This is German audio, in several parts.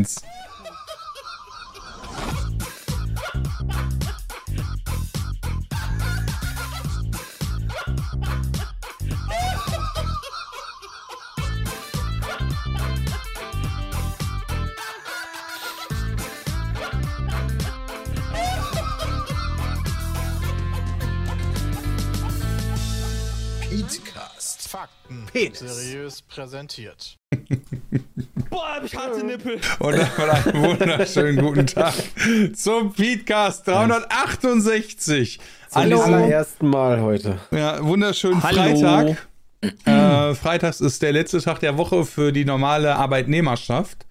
eins. Fakten Penis. seriös präsentiert. Boah, hab ich harte Nippel. Und damit einen wunderschönen guten Tag zum Feedcast 368. Zum Hallo. allerersten Mal heute. Ja, wunderschönen Hallo. Freitag. Äh, Freitags ist der letzte Tag der Woche für die normale Arbeitnehmerschaft.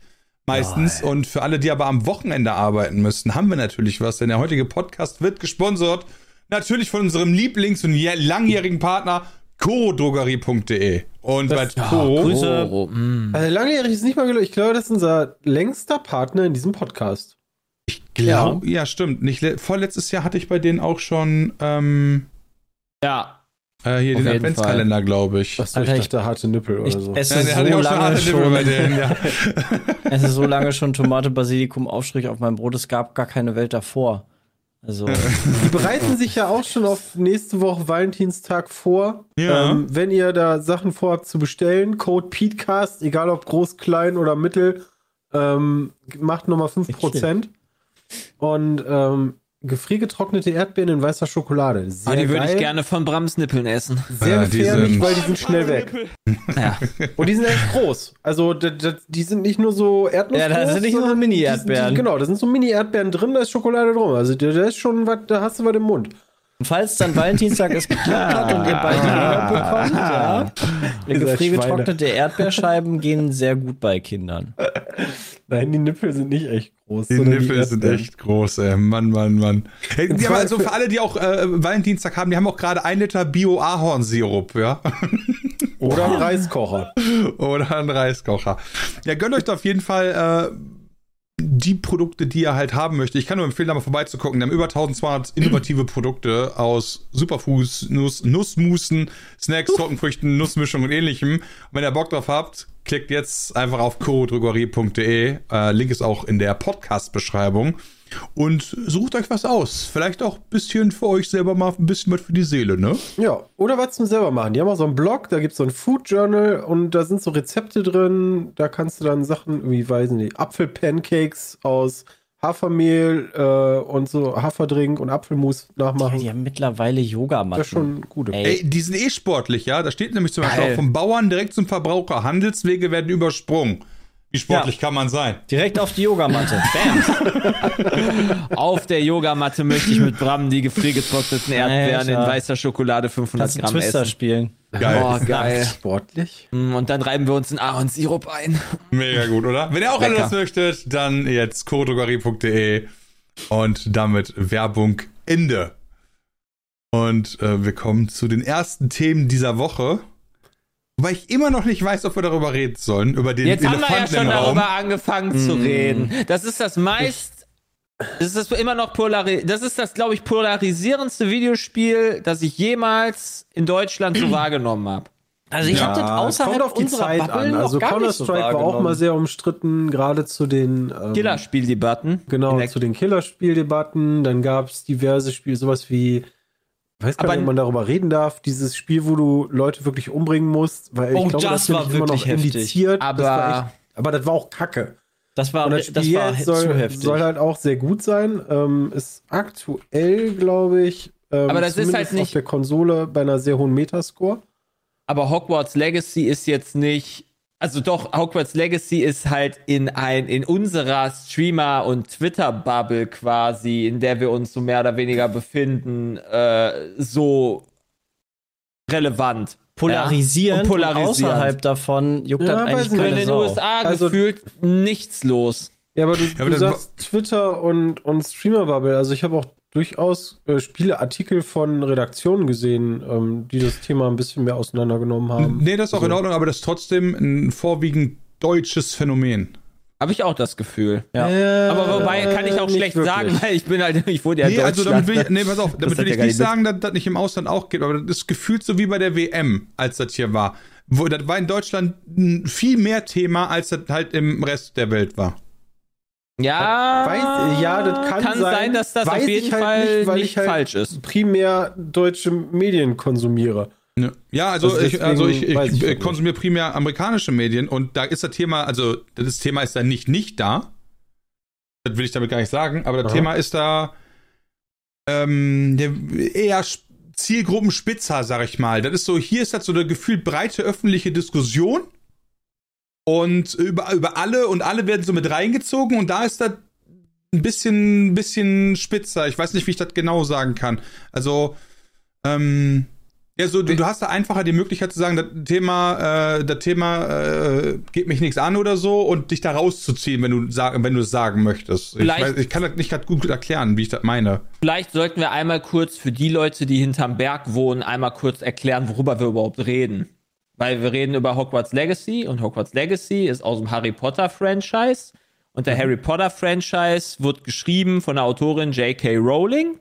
Meistens. Und für alle, die aber am Wochenende arbeiten müssen, haben wir natürlich was, denn der heutige Podcast wird gesponsert. Natürlich von unserem Lieblings- und jä- langjährigen Partner corodrogerie.de. Und bei Co. Grüße. Also langjährig ist nicht mal gelöst. Ich glaube, das ist unser längster Partner in diesem Podcast. Glaub, ja. stimmt. Nicht, le- vorletztes Jahr hatte ich bei denen auch schon ähm, Ja, äh, hier Auf den Adventskalender, glaube ich. Ich Alter, dachte harte Nippel oder ich so. esse Ja, der so hatte auch schon lange harte Nippel bei schon. denen, ja. Es ist so lange schon Tomate, Basilikum, Aufstrich auf meinem Brot. Es gab gar keine Welt davor. Also, Die bereiten sich ja auch schon auf nächste Woche Valentinstag vor. Ja. Ähm, wenn ihr da Sachen vorhabt zu bestellen, Code PETECAST, egal ob groß, klein oder mittel, ähm, macht nochmal 5%. Und ähm, gefriergetrocknete Erdbeeren in weißer Schokolade. Sehr Ah, die würde ich gerne von Brams Nippeln essen. Sehr Ja, die gefährlich, sind- weil die sind schnell weg. Ja. Und die sind echt groß. Also die sind nicht nur so Erdnuss Ja, das sind nicht nur sondern Mini-Erdbeeren. die Genau, da sind so Mini-Erdbeeren drin, da ist Schokolade drum. Also da da ist schon was, da hast du was im Mund. Falls dann Valentinstag es geklappt hat und ihr beide die Eier bekommt, ja. Gefriergetrocknete Erdbeerscheiben gehen sehr gut bei Kindern. Nein, die Nippel sind nicht echt groß. Die Nippel sind Erdbeeren. echt groß, ey. Mann, Mann, Mann. Hey, die haben also für alle, die auch äh, Valentinstag haben, die haben auch gerade ein Liter Bio-Ahornsirup, ja. Oder ein Reiskocher. Oder ein Reiskocher. Ja, gönnt euch da auf jeden Fall äh, die Produkte, die ihr halt haben möchtet. Ich kann nur empfehlen, da mal vorbeizugucken. Die haben über 1200 innovative Produkte aus Superfoods, Nuss, Nussmusen, Snacks, Trockenfrüchten, Nussmischung und ähnlichem. Und wenn ihr Bock drauf habt, klickt jetzt einfach auf co-drogerie.de. Äh, Link ist auch in der Podcast-Beschreibung. Und sucht euch was aus. Vielleicht auch ein bisschen für euch selber mal ein bisschen was für die Seele, ne? Ja, oder was zum selber machen. Die haben auch so einen Blog, da gibt es so ein Food Journal und da sind so Rezepte drin. Da kannst du dann Sachen, wie weiß ich nicht, Apfelpancakes aus Hafermehl äh, und so Haferdrink und Apfelmus nachmachen. Die haben mittlerweile Yogamatten. das ist schon gut. Ey. Ey, die sind eh sportlich, ja. Da steht nämlich zum Beispiel auch vom Bauern direkt zum Verbraucher. Handelswege werden übersprungen. Wie sportlich kann man sein? Direkt auf die Yogamatte. Bam. Auf der Yogamatte möchte ich mit Bram die gefriergetrockneten Erdbeeren in Alter. weißer Schokolade 500 Kannst Gramm Twister essen. spielen. Geil. Oh, geil. Sportlich. Mm, Und dann reiben wir uns einen Ahornsirup ein. Mega gut, oder? Wenn ihr auch das möchtet, dann jetzt codrogerie.de und damit Werbung Ende. Und äh, wir kommen zu den ersten Themen dieser Woche. Wobei ich immer noch nicht weiß, ob wir darüber reden sollen, über den Jetzt haben wir ja Elefanten schon darüber angefangen zu reden. Das ist das meist. Das ist immer noch polari Das ist das, glaube ich, polarisierendste Videospiel, das ich jemals in Deutschland so wahrgenommen habe. Also ich Ja, hab das außerhalb kommt auf die unserer Zeit Bubble an. Also gar nicht so war auch mal sehr umstritten, gerade zu den ähm, Killerspieldebatten. Genau, zu den Killerspieldebatten. Dann gab es diverse Spiele, sowas wie, ich weiß gar nicht, ob man darüber reden darf, dieses Spiel, wo du Leute wirklich umbringen musst, weil Oh, ich glaube, das das, war wird immer noch wirklich heftig. indiziert. Aber- das war echt, aber das war auch Kacke. Das war, das das war jetzt zu soll, heftig. soll halt auch sehr gut sein. Ähm, ist aktuell, glaube ich, ähm, Aber das ist halt nicht- auf der Konsole bei einer sehr hohen Metascore. Aber Hogwarts Legacy ist jetzt nicht. Also doch, Hogwarts Legacy ist halt in ein, in unserer Streamer- und Twitter-Bubble quasi, in der wir uns so mehr oder weniger befinden, äh, so relevant. Und polarisierend. Und außerhalb davon juckt Ja, das eigentlich keine in den Sau. USA Also- gefühlt nichts los. Ja, aber du, aber du sagst Twitter und, und Streamer-Bubble. Also ich habe auch durchaus äh, Spieleartikel von Redaktionen gesehen, ähm, die das Thema ein bisschen mehr auseinandergenommen haben. Nee, das ist auch in Also- Ordnung, aber das ist trotzdem ein vorwiegend deutsches Phänomen. Habe ich auch das Gefühl. Ja. Aber wobei kann ich auch schlecht wirklich. sagen, weil ich bin halt, ich wurde ja nee, also damit will ich, nee, pass auf, damit will ich nicht sagen, dass das nicht im Ausland auch gibt, aber das ist gefühlt so wie bei der WM, als das hier war. Wo, das war in Deutschland viel mehr Thema, als das halt im Rest der Welt war. Ja, Weiß- ja, das kann sein. dass das auf jeden ich halt Fall nicht, weil nicht ich halt- falsch ist. primär deutsche Medien konsumiere. Ja, Ja, also, Also ich, also ich, ich, ich äh, konsumiere primär amerikanische Medien und da ist das Thema, also das Thema ist da nicht nicht da. Das will ich damit gar nicht sagen, aber das Aha. Thema ist da ähm, eher Zielgruppenspitzer, sag ich mal. Das ist so, hier ist das so eine gefühlt breite öffentliche Diskussion und über, über alle und alle werden so mit reingezogen und da ist das ein bisschen, bisschen spitzer. Ich weiß nicht, wie ich das genau sagen kann. Also, ähm, ja, so, du, du hast da einfacher die Möglichkeit zu sagen, das Thema, äh, das Thema äh, geht mich nichts an oder so und dich da rauszuziehen, wenn du sagen, wenn du es sagen möchtest. Ich, weiß, ich kann das nicht gerade gut erklären, wie ich das meine. Vielleicht sollten wir einmal kurz für die Leute, die hinterm Berg wohnen, einmal kurz erklären, worüber wir überhaupt reden. Weil wir reden über Hogwarts Legacy und Hogwarts Legacy ist aus dem Harry Potter Franchise. Und der Harry Potter Franchise wird geschrieben von der Autorin J.K. Rowling.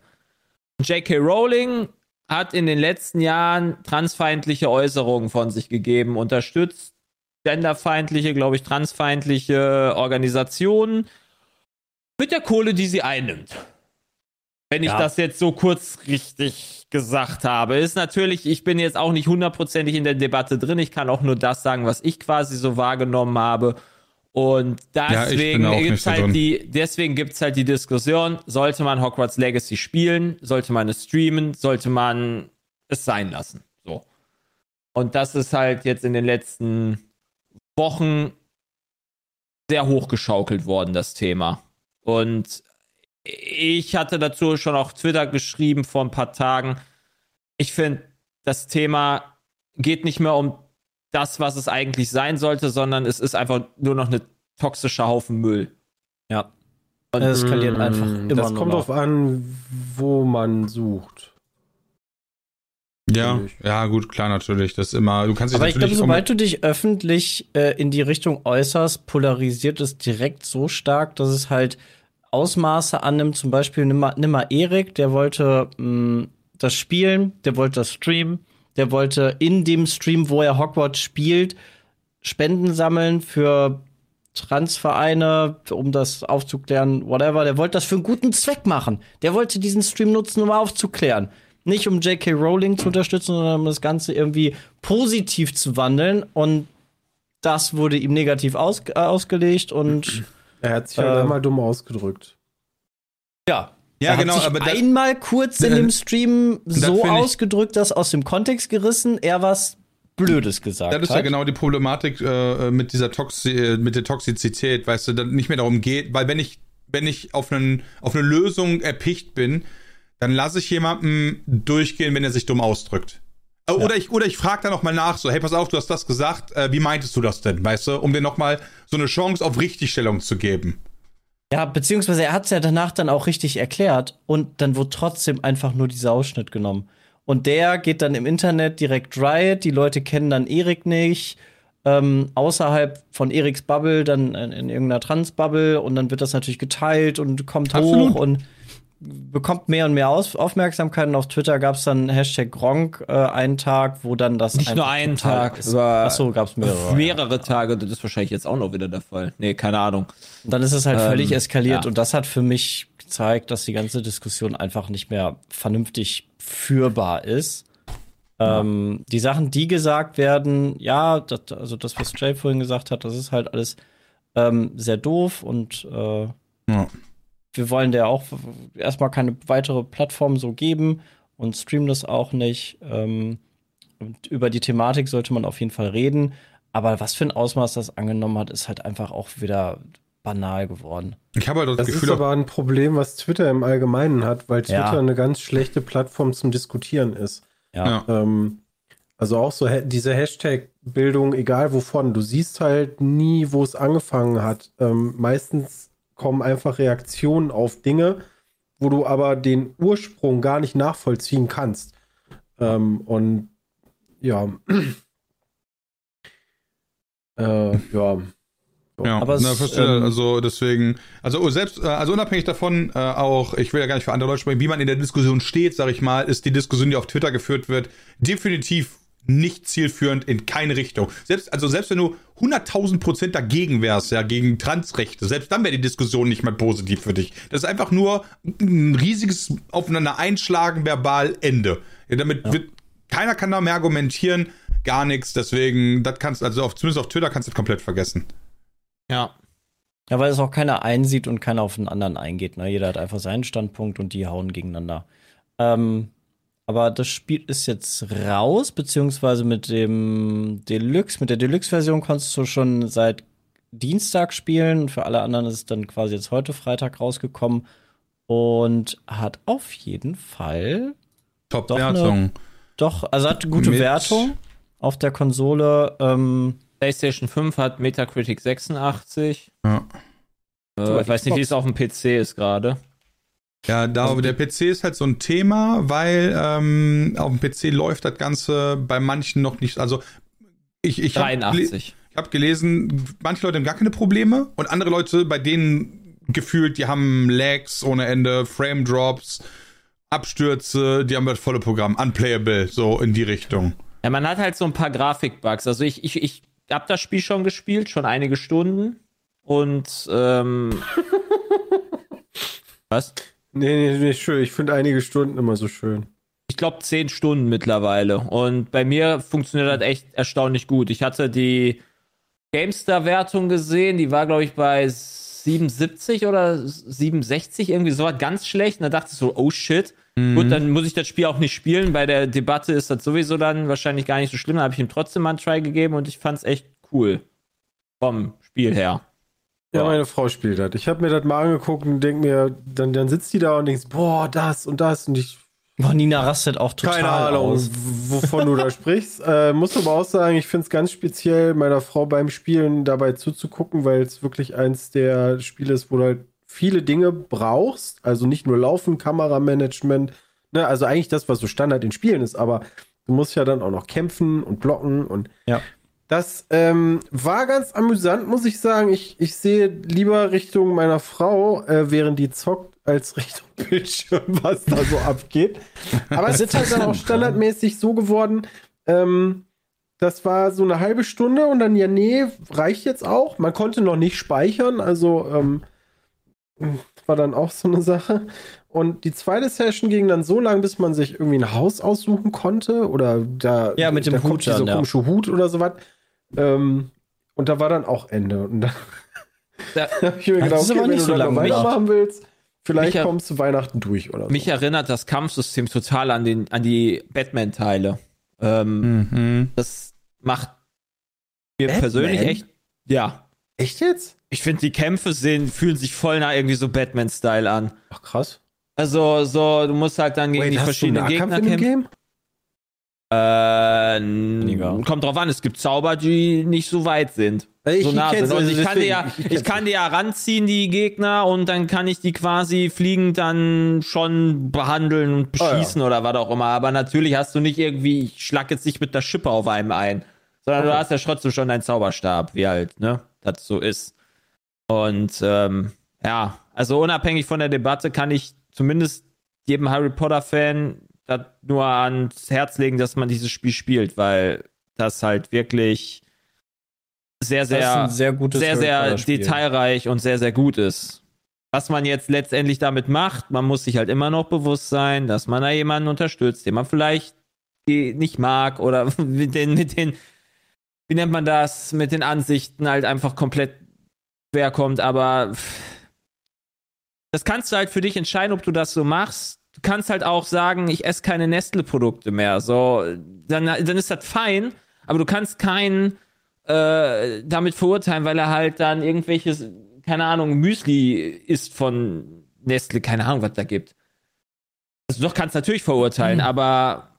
Und J.K. Rowling hat in den letzten Jahren transfeindliche Äußerungen von sich gegeben, unterstützt genderfeindliche, glaube ich, transfeindliche Organisationen mit der Kohle, die sie einnimmt. Wenn ich Ja. das jetzt so kurz richtig gesagt habe. Ist natürlich, ich bin jetzt auch nicht hundertprozentig in der Debatte drin. Ich kann auch nur das sagen, was ich quasi so wahrgenommen habe. Und Ja, deswegen nicht so drin. halt die, deswegen gibt's halt die Diskussion, sollte man Hogwarts Legacy spielen, sollte man es streamen, sollte man es sein lassen. So. Und das ist halt jetzt in den letzten Wochen sehr hochgeschaukelt worden, das Thema. Und ich hatte dazu schon auf Twitter geschrieben vor ein paar Tagen. Ich finde, das Thema geht nicht mehr um das, was es eigentlich sein sollte, sondern es ist einfach nur noch eine toxische Haufen Müll. Ja. Und Es eskaliert Mm, einfach immer Das kommt drauf an, wo man sucht. Ja, ja, gut, klar, natürlich. Das ist immer, du kannst dich Aber ich glaube, sobald du dich öffentlich äh, in die Richtung äußerst, polarisiert es direkt so stark, dass es halt Ausmaße annimmt. Zum Beispiel nimm mal, nimm mal Erik, der wollte mh, das spielen, der wollte das streamen, der wollte in dem Stream, wo er Hogwarts spielt, Spenden sammeln für Transvereine, um das aufzuklären, whatever. Der wollte das für einen guten Zweck machen. Der wollte diesen Stream nutzen, um aufzuklären. Nicht um J.K. Rowling zu unterstützen, sondern um das Ganze irgendwie positiv zu wandeln. Und das wurde ihm negativ aus, äh, ausgelegt und Er hat sich halt Ähm. einmal dumm ausgedrückt. ja. Ja, er genau, hat sich aber da- einmal kurz in dem Stream so ausgedrückt, dass aus dem Kontext gerissen er was Blödes gesagt Das ist hat. ja genau die Problematik äh, mit dieser Toxi äh, mit der Toxizität, weißt du, dann nicht mehr darum geht, weil wenn ich wenn ich auf einen auf eine Lösung erpicht bin, dann lasse ich jemanden durchgehen, wenn er sich dumm ausdrückt. Äh, Oder ich oder ich frage dann noch mal nach, so hey, pass auf, du hast das gesagt, äh, wie meintest du das denn, weißt du, um dir noch mal so eine Chance auf Richtigstellung zu geben. Ja, beziehungsweise er hat es ja danach dann auch richtig erklärt und dann wurde trotzdem einfach nur dieser Ausschnitt genommen. Und der geht dann im Internet direkt Riot, die Leute kennen dann Erik nicht, ähm, außerhalb von Eriks Bubble, dann in, in irgendeiner Trans-Bubble und dann wird das natürlich geteilt und kommt Absolut. hoch und bekommt mehr und mehr Aus Aufmerksamkeit und auf Twitter gab es dann Hashtag Gronk äh, einen Tag, wo dann das Nicht nur einen Tag, über Achso, gab es mehrere. mehrere Tage, das ist wahrscheinlich jetzt auch noch wieder der Fall. Nee, keine Ahnung. Und dann ist es halt völlig Ähm, eskaliert ja. und das hat für mich gezeigt, dass die ganze Diskussion einfach nicht mehr vernünftig führbar ist. Ähm, die Sachen, die gesagt werden, ja, das, also das, was Jay vorhin gesagt hat, das ist halt alles ähm, sehr doof und äh, Ja. Wir wollen der auch erstmal keine weitere Plattform so geben und streamen das auch nicht. Ähm, und über die Thematik sollte man auf jeden Fall reden. Aber was für ein Ausmaß das angenommen hat, ist halt einfach auch wieder banal geworden. Ich habe halt das, Das Gefühl, ist aber ein Problem, was Twitter im Allgemeinen hat, weil Twitter Ja. eine ganz schlechte Plattform zum Diskutieren ist. Ja. Ähm, also auch so diese Hashtag-Bildung, egal wovon, du siehst halt nie, wo es angefangen hat. Ähm, meistens kommen einfach Reaktionen auf Dinge, wo du aber den Ursprung gar nicht nachvollziehen kannst. Ähm, und ja. äh, ja. Ja, Aber na, es, verstehe, ähm, also deswegen, also selbst, äh, also unabhängig davon, äh, auch, ich will ja gar nicht für andere Leute sprechen, wie man in der Diskussion steht, sag ich mal, ist die Diskussion, die auf Twitter geführt wird, definitiv nicht zielführend in keine Richtung. Selbst, also selbst wenn du 100.000 Prozent dagegen wärst, ja, gegen Transrechte, selbst dann wäre die Diskussion nicht mal positiv für dich. Das ist einfach nur ein riesiges aufeinander einschlagen, verbal, Ende. Ja, damit ja. wird, keiner kann da mehr argumentieren, gar nichts, deswegen, das kannst, also auf, zumindest auf Twitter kannst du das komplett vergessen. Ja. Ja, weil es auch keiner einsieht und keiner auf den anderen eingeht. Ne? Jeder hat einfach seinen Standpunkt und die hauen gegeneinander. Ähm, aber das Spiel ist jetzt raus, beziehungsweise mit dem Deluxe, mit der Deluxe-Version konntest du schon seit Dienstag spielen. Für alle anderen ist es dann quasi jetzt heute Freitag rausgekommen und hat auf jeden Fall Top-Wertung. Doch, also hat gute mit Wertung auf der Konsole. Ähm, PlayStation 5 hat Metacritic 86. Ja. Äh, ich weiß nicht, wie es auf dem PC ist gerade. Ja, da also, der PC ist halt so ein Thema, weil ähm, auf dem PC läuft das Ganze bei manchen noch nicht. Also ich, ich habe hab gelesen, manche Leute haben gar keine Probleme und andere Leute, bei denen gefühlt, die haben Lags ohne Ende, Frame Drops, Abstürze, die haben das volle Programm, unplayable, so in die Richtung. Ja, man hat halt so ein paar Grafikbugs. Also ich, ich, ich habe das Spiel schon gespielt, schon einige Stunden und ähm, was? Nee, nee, nicht schön. Ich finde einige Stunden immer so schön. Ich glaube zehn Stunden mittlerweile. Und bei mir funktioniert das echt erstaunlich gut. Ich hatte die GameStar-Wertung gesehen, die war, glaube ich, bei 77 oder 67, irgendwie so was ganz schlecht. Und da dachte ich so, oh shit. Mhm. Gut, dann muss ich das Spiel auch nicht spielen. Bei der Debatte ist das sowieso dann wahrscheinlich gar nicht so schlimm. Da habe ich ihm trotzdem mal einen Try gegeben und ich fand es echt cool. Vom Spiel her. Ja, meine Frau spielt das. Ich habe mir das mal angeguckt und denke mir, dann, dann sitzt die da und denkst, boah, das und das und ich. Boah, Nina rastet auch total Keine Ahnung, aus. wovon du da sprichst. Äh, muss aber auch sagen, ich finde es ganz speziell, meiner Frau beim Spielen dabei zuzugucken, weil es wirklich eins der Spiele ist, wo du halt viele Dinge brauchst. Also nicht nur Laufen, Kameramanagement, ne, also eigentlich das, was so Standard in Spielen ist, aber du musst ja dann auch noch kämpfen und blocken und ja. Das ähm, war ganz amüsant, muss ich sagen. Ich, ich sehe lieber Richtung meiner Frau, äh, während die zockt, als Richtung Bildschirm, was da so abgeht. Aber es ist halt dann auch standardmäßig so geworden. Ähm, das war so eine halbe Stunde und dann, ja, nee, reicht jetzt auch. Man konnte noch nicht speichern, also ähm, war dann auch so eine Sache. Und die zweite Session ging dann so lang, bis man sich irgendwie ein Haus aussuchen konnte oder da, ja, mit dem da Hut kommt dieser komische Hut oder sowas. Ähm, und da war dann auch Ende. Und da, da habe ich mir gedacht, okay, wenn du so dann weitermachen willst, vielleicht mich kommst du Weihnachten durch oder so. Mich erinnert das Kampfsystem total an, den, an die Batman-Teile. Ähm, mhm. Das macht mir Batman? persönlich echt. Ja. Echt jetzt? Ich finde, die Kämpfe sehen, fühlen sich voll nach irgendwie so Batman-Style an. Ach krass. Also, so, du musst halt dann gegen Wait, die verschiedenen Gegner kämpfen. Äh, kommt drauf an, es gibt Zauber, die nicht so weit sind. Ich, so nah sind. Also ich, kann die ja, ich, ich kann die ja ranziehen, die Gegner, und dann kann ich die quasi fliegend dann schon behandeln und beschießen oh, ja. oder was auch immer. Aber natürlich hast du nicht irgendwie, ich schlag jetzt nicht mit der Schippe auf einem ein, sondern okay. du hast ja trotzdem schon deinen Zauberstab, wie halt, ne, das so ist. Und ähm, ja, also unabhängig von der Debatte kann ich zumindest jedem Harry Potter-Fan nur ans Herz legen, dass man dieses Spiel spielt, weil das halt wirklich sehr, sehr, sehr, sehr, sehr detailreich und sehr, sehr gut ist. Was man jetzt letztendlich damit macht, man muss sich halt immer noch bewusst sein, dass man da jemanden unterstützt, den man vielleicht nicht mag oder mit den, mit den, wie nennt man das, mit den Ansichten halt einfach komplett quer kommt, aber das kannst du halt für dich entscheiden, ob du das so machst du kannst halt auch sagen, ich esse keine Nestle-Produkte mehr. So, dann, dann ist das fein, aber du kannst keinen äh, damit verurteilen, weil er halt dann irgendwelches, keine Ahnung, Müsli isst von Nestle, keine Ahnung, was da gibt. Also doch kannst natürlich verurteilen, mhm. aber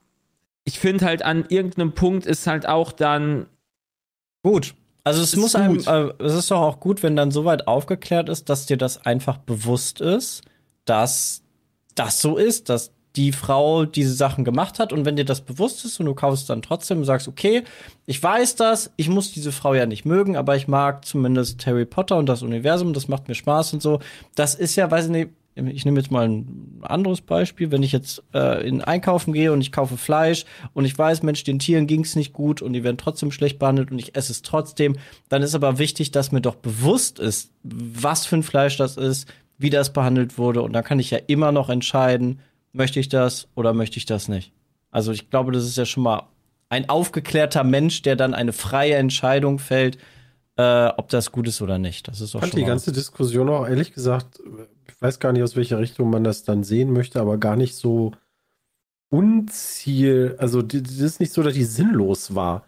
ich finde halt an irgendeinem Punkt ist halt auch dann gut. Also es muss einem, äh, es ist doch auch gut, wenn dann soweit aufgeklärt ist, dass dir das einfach bewusst ist, dass das so ist, dass die Frau diese Sachen gemacht hat und wenn dir das bewusst ist und du kaufst dann trotzdem und sagst, okay, ich weiß das, ich muss diese Frau ja nicht mögen, aber ich mag zumindest Harry Potter und das Universum, das macht mir Spaß und so. Das ist ja, weiß ich nicht, ich nehme jetzt mal ein anderes Beispiel, wenn ich jetzt äh, in Einkaufen gehe und ich kaufe Fleisch und ich weiß, Mensch, den Tieren ging es nicht gut und die werden trotzdem schlecht behandelt und ich esse es trotzdem, dann ist aber wichtig, dass mir doch bewusst ist, was für ein Fleisch das ist, wie das behandelt wurde und dann kann ich ja immer noch entscheiden, möchte ich das oder möchte ich das nicht. Also ich glaube, das ist ja schon mal ein aufgeklärter Mensch, der dann eine freie Entscheidung fällt, äh, ob das gut ist oder nicht. Das ist Ich auch fand schon die ganze Diskussion auch ehrlich gesagt, ich weiß gar nicht, aus welcher Richtung man das dann sehen möchte, aber gar nicht so unziel. Also, das ist nicht so, dass die sinnlos war.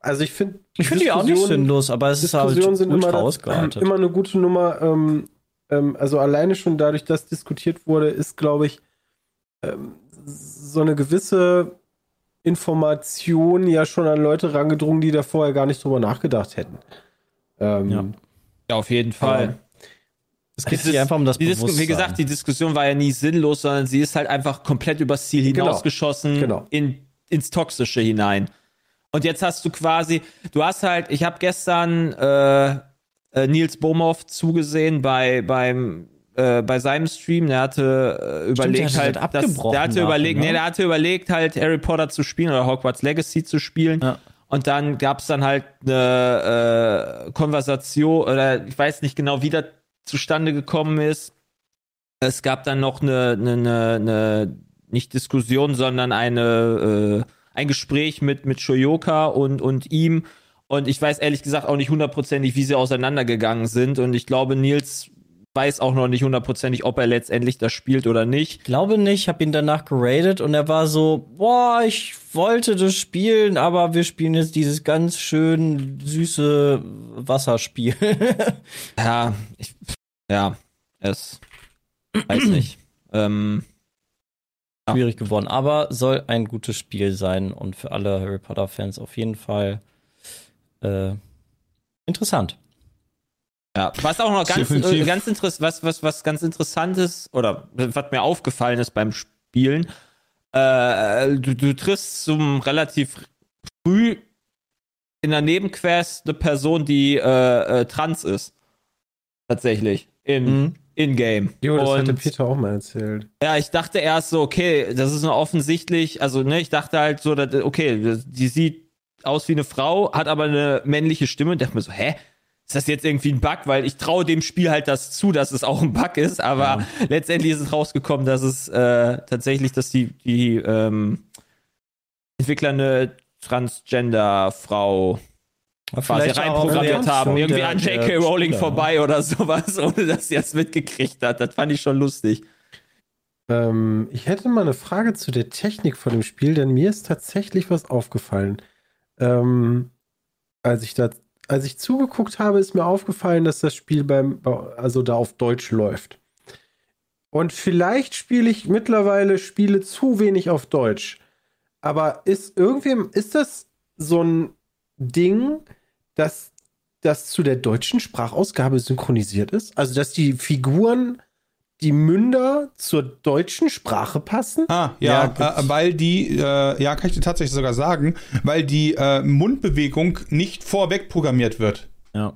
Also, ich finde. Ich finde die auch nicht sinnlos, aber es ist halt sind immer, immer eine gute Nummer. Ähm, ähm, also alleine schon dadurch, dass diskutiert wurde, ist, glaube ich, ähm, so eine gewisse Information ja schon an Leute rangedrungen, die da vorher gar nicht drüber nachgedacht hätten. Ähm, Ja. Ja, auf jeden Fall. es geht Dieses- hier einfach um das Bewusstsein. wie gesagt, die Diskussion war ja nie sinnlos, sondern sie ist halt einfach komplett übers Ziel Genau. hinausgeschossen Genau. in, ins Toxische hinein. Und jetzt hast du quasi, du hast halt, ich habe gestern äh, äh, Nils Bohmhoff zugesehen bei beim äh, bei seinem Stream, der hatte äh, überlegt der halt, hat dass, der hatte überlegt, ne? nee, der hatte überlegt halt Harry Potter zu spielen oder Hogwarts Legacy zu spielen. Ja. Und dann gab es dann halt eine äh, Konversation, oder ich weiß nicht genau, wie das zustande gekommen ist. Es gab dann noch eine, eine, eine, eine nicht Diskussion, sondern eine, äh, ein Gespräch mit, mit Shoyoka und, und ihm. Und ich weiß ehrlich gesagt auch nicht hundertprozentig, wie sie auseinandergegangen sind. Und ich glaube, Nils weiß auch noch nicht hundertprozentig, ob er letztendlich das spielt oder nicht. Ich glaube nicht, ich habe ihn danach geradet und er war so, boah, ich wollte das spielen, aber wir spielen jetzt dieses ganz schön süße Wasserspiel. Ja, ich, ja, es weiß nicht. ähm, Ja. Schwierig geworden, aber soll ein gutes Spiel sein und für alle Harry Potter Fans auf jeden Fall äh, interessant. Ja, was auch noch ganz, äh, ganz interessant, was, was, was ganz interessant ist, oder was mir aufgefallen ist beim Spielen, äh, du, du triffst zum relativ früh in der Nebenquest eine Person, die äh, äh, trans ist. Tatsächlich. In, Mhm. in-game. Jo, das hatte Und- Peter auch mal erzählt. Ja, ich dachte erst so, okay, das ist nur offensichtlich, also ne, ich dachte halt so, dass, okay, die sieht aus wie eine Frau, hat aber eine männliche Stimme und dachte mir so, hä? Ist das jetzt irgendwie ein Bug? Weil ich traue dem Spiel halt das zu, dass es auch ein Bug ist, aber letztendlich ist es rausgekommen, dass es äh, tatsächlich, dass die, die ähm, Entwickler eine Transgender-Frau quasi reinprogrammiert haben. Irgendwie an J.K. Rowling vorbei oder sowas, ohne dass sie das mitgekriegt hat. Das fand ich schon lustig. Ähm, ich hätte mal eine Frage zu der Technik von dem Spiel, denn mir ist tatsächlich was aufgefallen. Ähm, als ich da, als ich zugeguckt habe, ist mir aufgefallen, dass das Spiel beim, also da auf Deutsch läuft. Und vielleicht spiele ich mittlerweile Spiele zu wenig auf Deutsch. Aber ist irgendwem, ist das so ein Ding, dass das zu der deutschen Sprachausgabe synchronisiert ist? Also, dass die Figuren die Münder zur deutschen Sprache passen? Ah, Ja, ja, äh, weil die, äh, ja, kann ich dir tatsächlich sogar sagen, weil die äh, Mundbewegung nicht vorweg programmiert wird. Ja. Die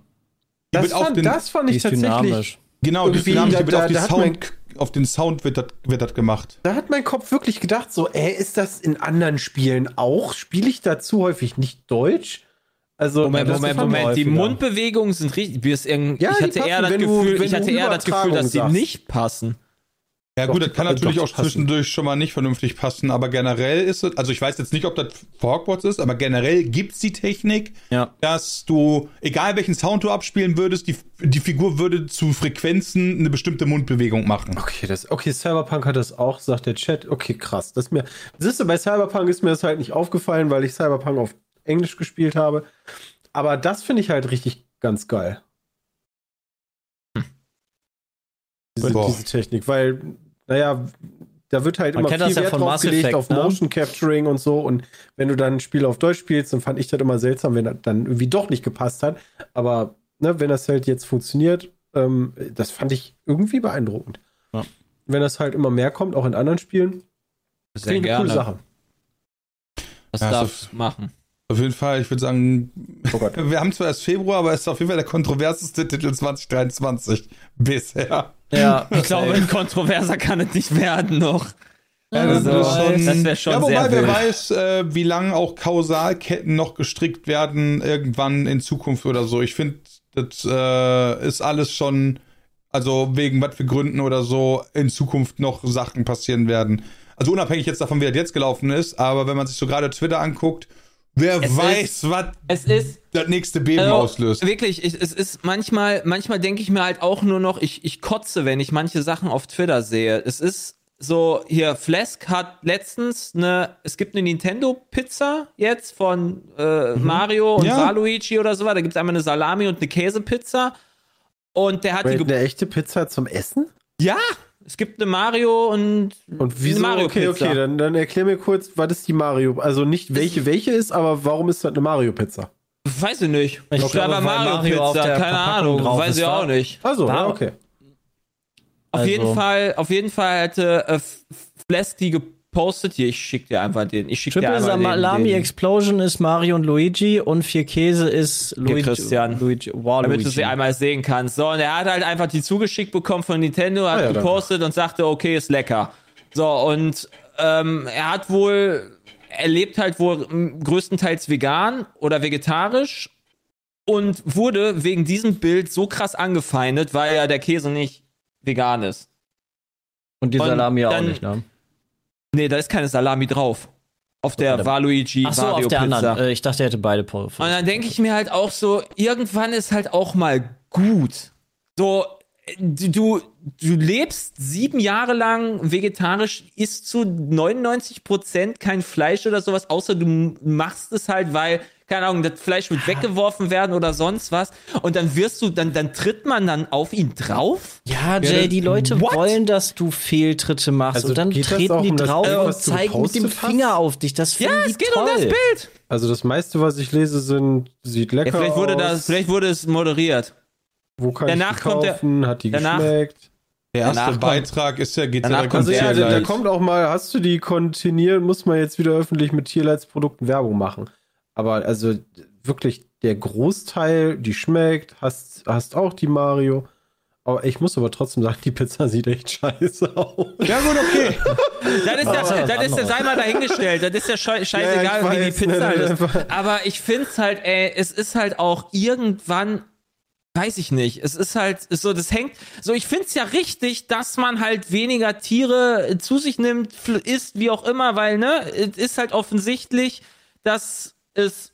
Das wird auf fand, den, das fand Die ich ist tatsächlich. dynamisch. genau, die, dynamisch, die da- wird auf, da- die da hat Sound, auf den Sound wird das, wird das gemacht. Da hat mein Kopf wirklich gedacht, so, ey, ist das in anderen Spielen auch? Spiele ich da zu häufig nicht Deutsch? Also, Moment, Moment, Moment. Die. Mundbewegungen sind richtig. Wie es irgend, Ja, ich hatte eher das wenn du- Gefühl, wenn ich hatte eher das Gefühl, dass Übertragung nicht passen. Ja, Doch, gut, das kann natürlich auch passen. zwischendurch schon mal nicht vernünftig passen, aber generell ist es, also ich weiß jetzt nicht, ob das für Hogwarts ist, aber generell gibt es die Technik, Ja. dass du, egal welchen Sound du abspielen würdest, die, die Figur würde zu Frequenzen eine bestimmte Mundbewegung machen. Okay, das, okay, Cyberpunk hat das auch, sagt der Chat. Okay, krass. Das ist mir, siehst du, bei Cyberpunk ist mir das halt nicht aufgefallen, weil ich Cyberpunk auf Englisch gespielt habe. Aber das finde ich halt richtig ganz geil. Diese, Boah. diese Technik, weil, naja, da wird halt Man immer viel das ja Wert drauf gelegt Effect, auf ne? Motion Capturing und so. Und wenn du dann ein Spiel auf Deutsch spielst, dann fand ich das immer seltsam, wenn das dann irgendwie doch nicht gepasst hat. Aber ne, wenn das halt jetzt funktioniert, ähm, das fand ich irgendwie beeindruckend. Ja. Wenn das halt immer mehr kommt, auch in anderen Spielen, Sehr finde ich eine gerne. coole Sache. Das Ja, darfst so- du machen. Auf jeden Fall, ich würde sagen, Oh Gott. wir haben zwar erst Februar, aber es ist auf jeden Fall der kontroverseste Titel 2023 bisher. Ja, Ich glaube, ein kontroverser kann es nicht werden noch. Ja, das Also, ist schon- das wäre schon ja, wobei sehr wer wild. weiß, äh, wie lange auch Kausalketten noch gestrickt werden, irgendwann in Zukunft oder so. Ich finde, das äh, ist alles schon, also wegen was für Gründen oder so, in Zukunft noch Sachen passieren werden. Also unabhängig jetzt davon, wie das jetzt gelaufen ist, aber wenn man sich so gerade Twitter anguckt, wer Es weiß, was Es ist das nächste Beben Also, auslöst. Wirklich, ich, es ist manchmal, manchmal denke ich mir halt auch nur noch, ich, ich kotze, wenn ich manche Sachen auf Twitter sehe. Es ist so, hier, Flask hat letztens eine, es gibt eine Nintendo-Pizza jetzt von äh, Mario und Ja. Waluigi oder so, da gibt es einmal eine Salami und eine Käsepizza. Und der hat die. Wait, ge- eine echte Pizza zum Essen? Ja, es gibt eine Mario und, Und wieso? eine Mario okay, okay, dann, dann erklär mir kurz, was ist die Mario? Also nicht welche welche ist, aber warum ist das eine Mario-Pizza? Weiß ich nicht. Ich Ich glaube, Mario, Mario auf Pizza, der keine Verpackung Ahnung, drauf weiß ist, ich auch nicht. Also, ja, okay. Auf Also- jeden Fall, auf jeden Fall hatte äh, F- Flask die gepostet. Hier, ich schick dir einfach den. Ich schick dir Triple einmal den, Salami den, Explosion ist Mario und Luigi und vier Käse ist Luigi. Christian. Luigi. Wow, damit Luigi. du sie einmal sehen kannst. So, und er hat halt einfach die zugeschickt bekommen von Nintendo, hat Ah, ja, danke. gepostet und sagte, okay, ist lecker. So, und ähm, er hat wohl, er lebt halt wohl größtenteils vegan oder vegetarisch und wurde wegen diesem Bild so krass angefeindet, weil ja der Käse nicht vegan ist. und die und Salami auch dann- nicht, ne? Nee, da ist keine Salami drauf. Auf der Verdammt. Waluigi Ach so, Mario auf der Pizza. anderen. Äh, ich dachte, er hätte beide Posts. Und dann denke ich mir halt auch so, irgendwann ist halt auch mal gut. So, äh, du, du lebst sieben Jahre lang vegetarisch, isst zu 99 Prozent kein Fleisch oder sowas, außer du machst es halt, weil, keine Ahnung, das Fleisch wird weggeworfen werden oder sonst was. Und dann wirst du, dann, dann tritt man dann auf ihn drauf. Ja, Jay, die Leute What? wollen, dass du Fehltritte machst. Also und dann treten die um drauf Bild, und zeigen mit dem Finger hast? auf dich. Das Ja, es geht toll. um das Bild. Also das meiste, was ich lese, sind, sieht lecker Ja, vielleicht wurde aus. das, vielleicht wurde es moderiert. Wo kann Danach ich die kommt der- kaufen? Hat die danach- geschmeckt? Der erste danach kommt- Beitrag ist ja, geht ja danach direkt kommt Also ja, da, kommt auch mal, hast du die kontinuiert, muss man jetzt wieder öffentlich mit Tierleidsprodukten Werbung machen. Aber also wirklich der Großteil, die schmeckt, hast, hast auch die Mario. Aber ich muss aber trotzdem sagen, die Pizza sieht echt scheiße aus. Ja, gut, okay. Das ist ja, das ist ja, sei mal dahingestellt, das ist ja schei- scheißegal, Ja, wie die Pizza halt ist. Aber ich find's halt, ey, es ist halt auch irgendwann, weiß ich nicht, es ist halt ist so, das hängt, so, ich find's ja richtig, dass man halt weniger Tiere zu sich nimmt, isst, wie auch immer, weil, ne, es ist halt offensichtlich, dass es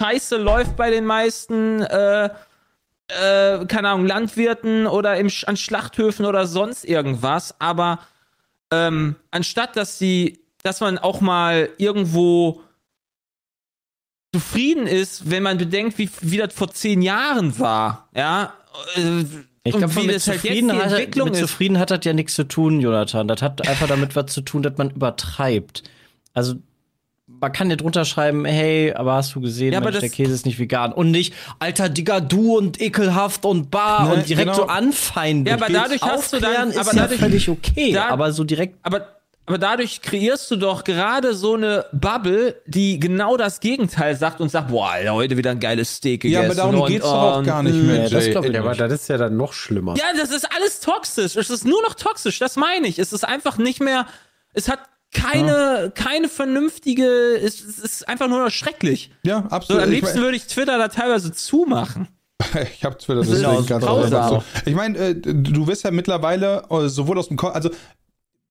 scheiße läuft bei den meisten, äh, äh, keine Ahnung, Landwirten oder im, an Schlachthöfen oder sonst irgendwas, aber ähm, anstatt dass sie, dass man auch mal irgendwo zufrieden ist, wenn man bedenkt, wie, wie das vor zehn Jahren war, ja. äh, Ich glaube, mit, das halt die Zufriedenheit, Entwicklung mit ist. Zufriedenheit hat ja nichts zu tun, Jonathan. Das hat einfach damit was zu tun, dass man übertreibt. Also, man kann ja drunter schreiben, hey, aber hast du gesehen, Ja, aber Mensch, der Käse ist nicht vegan. Und nicht, alter Digga, du und ekelhaft und bar Ne, und direkt genau. so anfeinden. Ja, aber dadurch hast du dann- Aufklären ist aber ja dadurch- völlig okay. da- aber so direkt Aber, aber dadurch kreierst du doch gerade so eine Bubble, die genau das Gegenteil sagt und sagt, boah, Alter, heute wieder ein geiles Steak gegessen. Ja, aber darum und, geht's doch auch und, gar nicht mehr, nee, das Jay. glaub ich Ja, aber nicht. das ist ja dann noch schlimmer. Ja, das ist alles toxisch. Es ist nur noch toxisch, das meine ich. Es ist einfach nicht mehr, es hat keine, keine vernünftige, es, es ist einfach nur noch schrecklich. Ja, So, absolut. am Ich liebsten mein- würde ich Twitter da teilweise zumachen. Ich habe Twitter, ist deswegen aus- ganz grausam. so. Ich meine, äh, du wirst ja mittlerweile äh, sowohl aus dem, Ko also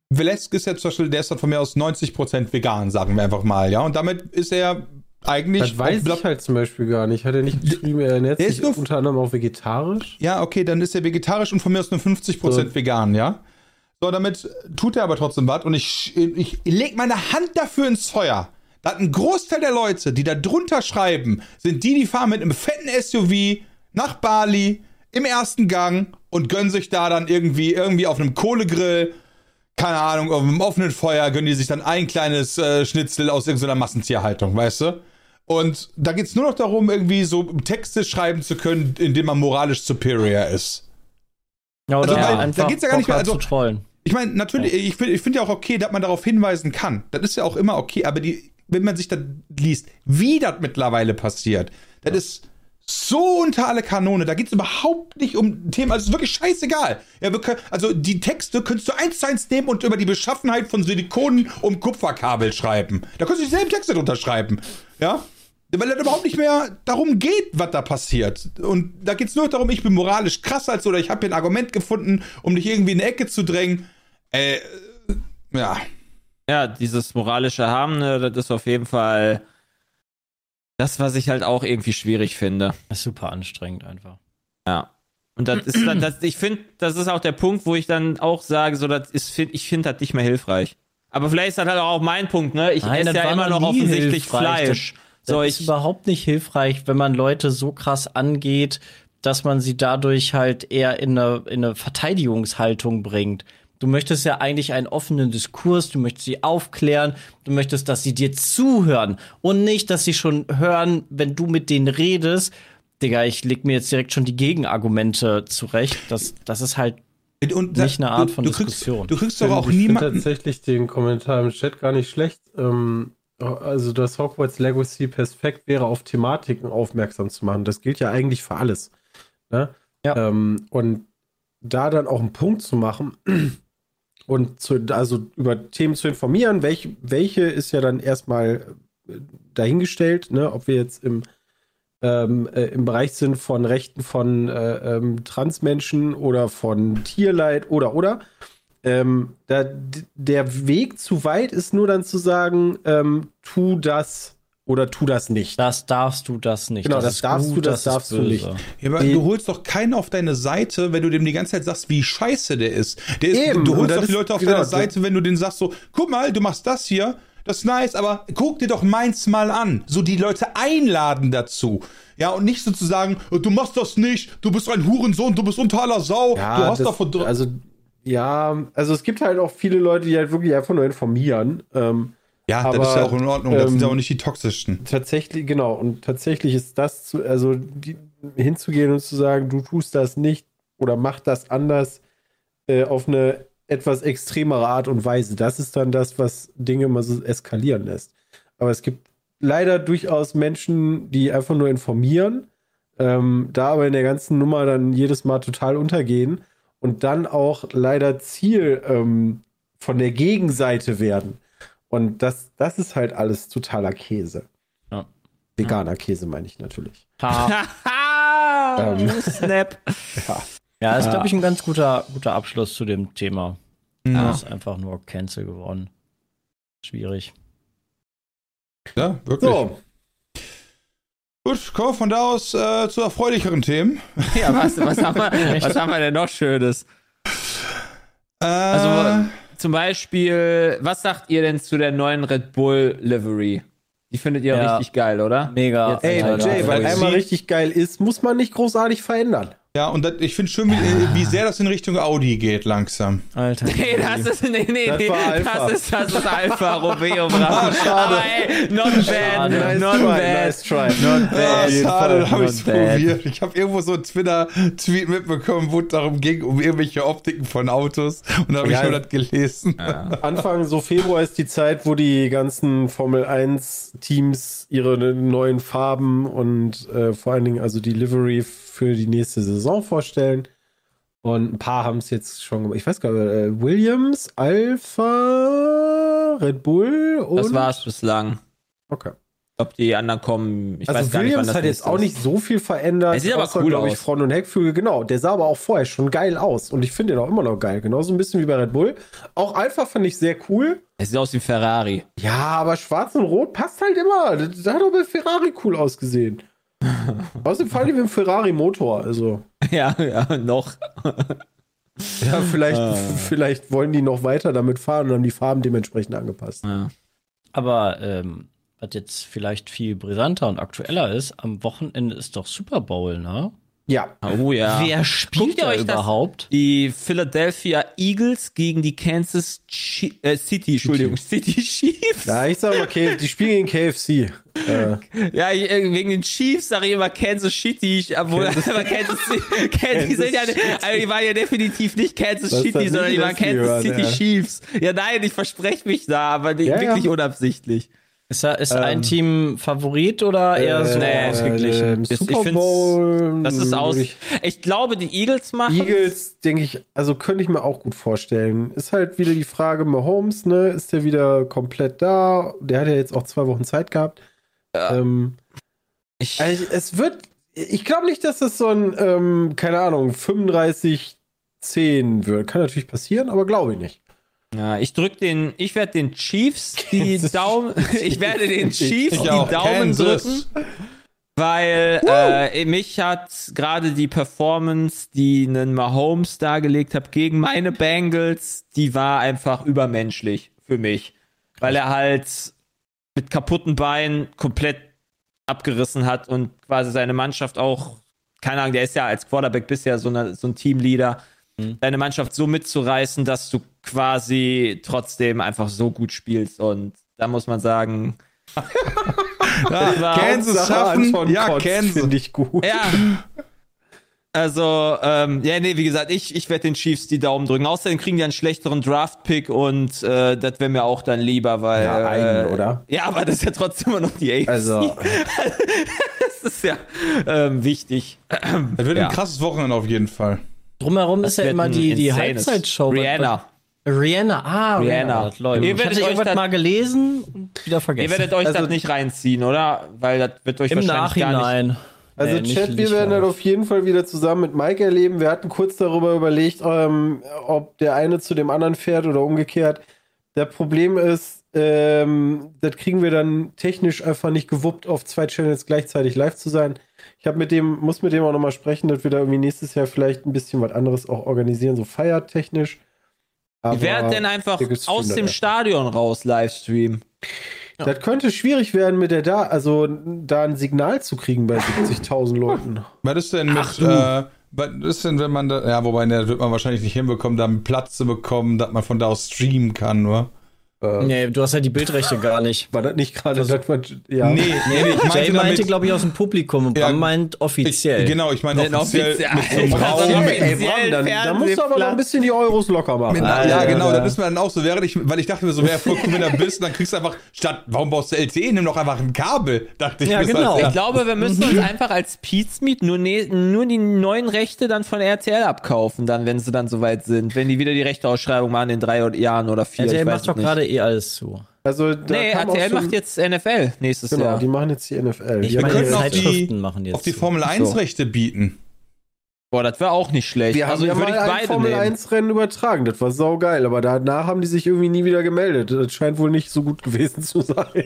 Velesk ist ja zum Beispiel, der ist dann von mir aus 90% vegan, sagen wir einfach mal, ja. Und damit ist er eigentlich. Das weiß ich halt zum Beispiel gar nicht. Hat er nicht geschrieben, er ernährt Der sich unter anderem auch vegetarisch? Ja, okay, dann ist er vegetarisch und von mir aus nur 50% So. vegan, ja. So, damit tut er aber trotzdem was und ich, ich leg meine Hand dafür ins Feuer. dass ein Großteil der Leute, die da drunter schreiben, sind die, die fahren mit einem fetten SUV nach Bali im ersten Gang und gönnen sich da dann irgendwie, irgendwie auf einem Kohlegrill, keine Ahnung, auf einem offenen Feuer, gönnen die sich dann ein kleines äh, Schnitzel aus irgendeiner Massentierhaltung, weißt du? Und da geht's nur noch darum, irgendwie so Texte schreiben zu können, indem man moralisch superior ist. Ja, oder Also, weil- da einfach geht's ja gar nicht Bock mehr- hat also- zu trollen. Ich meine, natürlich, ich finde ich find ja auch okay, dass man darauf hinweisen kann. Das ist ja auch immer okay, aber die wenn man sich das liest, wie das mittlerweile passiert, das ist so unter alle Kanone. Da geht es überhaupt nicht um Themen. Also es ist wirklich scheißegal. Ja, wir können, also die Texte könntest du eins zu eins nehmen und über die Beschaffenheit von Silikonen um Kupferkabel schreiben. Da könntest du dieselben Texte drunter schreiben. Ja? Weil es überhaupt nicht mehr darum geht, was da passiert. Und da geht es nur darum, ich bin moralisch krass als oder ich habe hier ein Argument gefunden, um dich irgendwie in eine Ecke zu drängen. Äh, ja. Ja, dieses moralische Haben, ne, das ist auf jeden Fall das, was ich halt auch irgendwie schwierig finde. Das ist super anstrengend einfach. Ja. Und das ist dann, das, ich finde, das ist auch der Punkt, wo ich dann auch sage, so, das ist, ich finde das nicht mehr hilfreich. Aber vielleicht ist das halt auch mein Punkt, ne? Ich Nein, esse das ja immer noch offensichtlich hilfreich. Fleisch. Das So, ist ich, überhaupt nicht hilfreich, wenn man Leute so krass angeht, dass man sie dadurch halt eher in eine, in eine Verteidigungshaltung bringt. Du möchtest ja eigentlich einen offenen Diskurs, du möchtest sie aufklären, du möchtest, dass sie dir zuhören und nicht, dass sie schon hören, wenn du mit denen redest. Digga, ich leg mir jetzt direkt schon die Gegenargumente zurecht. Das, das ist halt Und Nicht eine Art du, von du kriegst, Diskussion. Du kriegst doch auch ich finde niemanden. tatsächlich den Kommentar im Chat gar nicht schlecht. Ähm, also das Hogwarts Legacy perfekt wäre, auf Thematiken aufmerksam zu machen. Das gilt ja eigentlich für alles. Ne? Ja. Ähm, und da dann auch einen Punkt zu machen und zu, also über Themen zu informieren, welche, welche ist ja dann erstmal äh, dahingestellt, ne? ob wir jetzt im ähm, äh, im Bereich sind von Rechten von äh, ähm, Transmenschen oder von Tierleid oder oder. Ähm, da, der Weg zu weit ist nur dann zu sagen, ähm, tu das oder tu das nicht. Das darfst du das nicht. Genau, das ist darfst du, das ist darfst du böse. nicht. Ja, aber du holst doch keinen auf deine Seite, wenn du dem die ganze Zeit sagst, wie scheiße der ist. Der ist Eben, du holst das doch die Leute auf genau, deiner das- Seite, wenn du denen sagst so, guck mal, du machst das hier, das ist nice, aber guck dir doch meins mal an. So die Leute einladen dazu. Ja, und nicht sozusagen, du machst das nicht, du bist ein Hurensohn, du bist unter aller Sau, du hast das- davon also ja, also es gibt halt auch viele Leute, die halt wirklich einfach nur informieren. Ähm, Ja, aber, das ist ja auch in Ordnung, das sind ja ähm, auch nicht die toxischsten. tatsächlich, genau, und tatsächlich ist das zu, also die, hinzugehen und zu sagen, du tust das nicht oder mach das anders äh, auf eine etwas extremere Art und Weise. Das ist dann das, was Dinge mal so eskalieren lässt. Aber es gibt leider durchaus Menschen, die einfach nur informieren, ähm, da aber in der ganzen Nummer dann jedes Mal total untergehen und dann auch leider Ziel ähm, von der Gegenseite werden. Und das, das ist halt alles totaler Käse. Ja. Veganer Käse meine ich natürlich. Ha. Haha, Ähm. Snap. Ja, ist, Ja. glaube ich, ein ganz guter, guter Abschluss zu dem Thema. Ja, Das ist einfach nur Cancel geworden. Schwierig. ja wirklich. So, Gut, kommen wir von da aus äh, zu erfreulicheren Themen. Ja, was, was, haben wir, was haben wir denn noch Schönes? Äh, Also, zum Beispiel, was sagt ihr denn zu der neuen Red Bull Livery? Die findet ihr Ja. richtig geil, oder? Mega. Jetzt- ey, Jay, weil einmal sie- richtig geil ist, muss man nicht großartig verändern. Ja, und das, ich finde schön, wie, äh, wie sehr das in Richtung Audi geht langsam. Alter. Nee, das ist, nee, nee, Das nee, das ist, das ist Alpha Romeo Bravo. schade. Aber ey, not bad, Schade. not try, bad. nice try. Not Ah, bad. jeden schade, da habe ich es probiert. Ich habe irgendwo so einen Twitter-Tweet mitbekommen, wo es darum ging, um irgendwelche Optiken von Autos. Und da habe Ja. ich nur das gelesen. Anfang so Februar ist die Zeit, wo die ganzen Formel 1 Teams ihre neuen Farben und äh, vor allen Dingen also die Livery für die nächste Saison vorstellen. Und ein paar haben es jetzt schon gemacht. Ich weiß gar nicht, äh, Williams, Alpha, Red Bull und. Das war's bislang. Okay. Ob die anderen kommen, ich weiß Also gar nicht, wann Williams das hat jetzt auch nicht so viel verändert. Er sieht aber cool glaub ich, aus. Front- und Heckflügel, genau. Der sah aber auch vorher schon geil aus. Und ich finde den auch immer noch geil. Genauso ein bisschen wie bei Red Bull. Auch Alpha fand ich sehr cool. Es sieht aus wie Ferrari. Ja, aber schwarz und rot passt halt immer. Das, das hat auch bei Ferrari cool ausgesehen. Außerdem fahren die mit dem Ferrari-Motor. Also, ja, ja, noch. ja, vielleicht, Ah. vielleicht wollen die noch weiter damit fahren und haben die Farben dementsprechend angepasst. Ja. Aber ähm, was jetzt vielleicht viel brisanter und aktueller ist, am Wochenende ist doch Super Bowl, ne? Ja. Oh ja. Wer spielt Guckt ihr da überhaupt? Die Philadelphia Eagles gegen die Kansas Chi äh, City, Entschuldigung, City Chiefs. Ja, ich sag mal, K- die spielen gegen KFC. Äh, Ja, ich, äh, wegen den Chiefs sage ich immer Kansas City, obwohl aber Kansas City, Kansas, die, sind ja, also die waren ja definitiv nicht Kansas Das City, sondern die waren Kansas gehört, City ja. Chiefs. Ja, nein, ich verspreche mich da, aber Ja, ja. wirklich unabsichtlich. Ist, da, ist ein Team Favorit oder eher so nee, ausgeglichen? Ich Super Bowl. Das ist aus. Ich, Ich, glaube, die Eagles machen. Eagles, denke ich, also könnte ich mir auch gut vorstellen. Ist halt wieder die Frage, Mahomes, ne? Ist der wieder komplett da? Der hat ja jetzt auch zwei Wochen Zeit gehabt. Ähm, Ich, also es wird, ich glaube nicht, dass das so ein, ähm, keine Ahnung, 35, 10 wird. Kann natürlich passieren, aber glaube ich nicht. Ja, ich drück den, ich werde den Chiefs die Daumen, ich werde den Chiefs die. Daumen Kansas. drücken, weil äh, mich hat gerade die Performance, die einen Mahomes dargelegt hat gegen meine Bengals, die war einfach übermenschlich für mich, weil er halt mit kaputten Beinen komplett abgerissen hat und quasi seine Mannschaft auch, keine Ahnung, der ist ja als Quarterback bisher so, eine, so ein Teamleader, deine Mannschaft so mitzureißen, dass du quasi trotzdem einfach so gut spielst und da muss man sagen, Ja, Kansas schaffen. Ja, Kotz Kansas. Finde ich gut. ja. Also, ähm, ja, nee, wie gesagt, ich, ich werde den Chiefs die Daumen drücken. Außerdem kriegen die einen schlechteren Draft-Pick und äh, das wäre mir auch dann lieber, weil. Ja, einen, äh, oder? Ja, aber das ist ja trotzdem immer noch die AFC. Also, das ist ja ähm, wichtig. Das wird Ja. ein krasses Wochenende auf jeden Fall. Drumherum ist ja immer die, die Halbzeitshow. Rihanna. Rihanna, ah, Rihanna. Rihanna. Das. Ihr Ich werdet hatte euch irgendwas das- mal gelesen und wieder vergessen. Ihr werdet euch Also- das nicht reinziehen, oder? Weil das wird euch Im wahrscheinlich gar nicht. Nachhinein. Also Nee, nicht- Chat, wir werden das auf jeden Fall wieder zusammen mit Mike erleben. Wir hatten kurz darüber überlegt, ähm, ob der eine zu dem anderen fährt oder umgekehrt. Der Problem ist, ähm, das kriegen wir dann technisch einfach nicht gewuppt, auf zwei Channels gleichzeitig live zu sein. Ich habe mit dem, muss mit dem auch nochmal sprechen, dass wir da irgendwie nächstes Jahr vielleicht ein bisschen was anderes auch organisieren, so feiertechnisch. Ihr werdet denn einfach aus dem. Stadion raus Livestream. Das könnte schwierig werden mit der da, also da ein Signal zu kriegen bei 70.000 Leuten. Was ist denn mit, äh, was ist denn, wenn man da, ja, wobei, ne, das wird man wahrscheinlich nicht hinbekommen, da einen Platz zu bekommen, dass man von da aus streamen kann, nur. Äh, Nee, du hast ja die Bildrechte gar nicht. War das nicht gerade, man, ja. Nee, nee, nee, ich Jay meinte glaube ich, aus dem Publikum und Ja, Bram meint ich, offiziell. genau, ich meine offiziell offiziell- mit so einem Also Raum. Ey, Bram, dann, da musst du aber noch ein bisschen die Euros locker machen. Mit, Ah, ja, ja, genau, ja. das ist mir dann auch so, während ich, weil ich dachte mir so, wäre voll cool, wenn du bist, dann kriegst du einfach, statt, warum baust du LTE, nimm doch einfach ein Kabel, dachte ich. Ja, genau. als- Ich glaube, wir müssen uns einfach als Pizmeet nur, ne, nur die neuen Rechte dann von RTL abkaufen, dann, wenn sie dann soweit sind. Wenn die wieder die Rechteausschreibung machen in drei Jahren oder vier. RTL ich weiß macht doch gerade eh alles zu. Also, da Nee, RTL schon- macht jetzt NFL nächstes Genau, Jahr. die machen jetzt die NFL. Ich Die Wir haben jetzt- auch die- machen jetzt auf die. Formel 1 So. Rechte bieten. Boah, das wäre auch nicht schlecht. wir haben also ja würde mal ich ein beide Formel nehmen. 1 Rennen übertragen. Das war saugeil, aber danach haben die sich irgendwie nie wieder gemeldet. Das scheint wohl nicht so gut gewesen zu sein.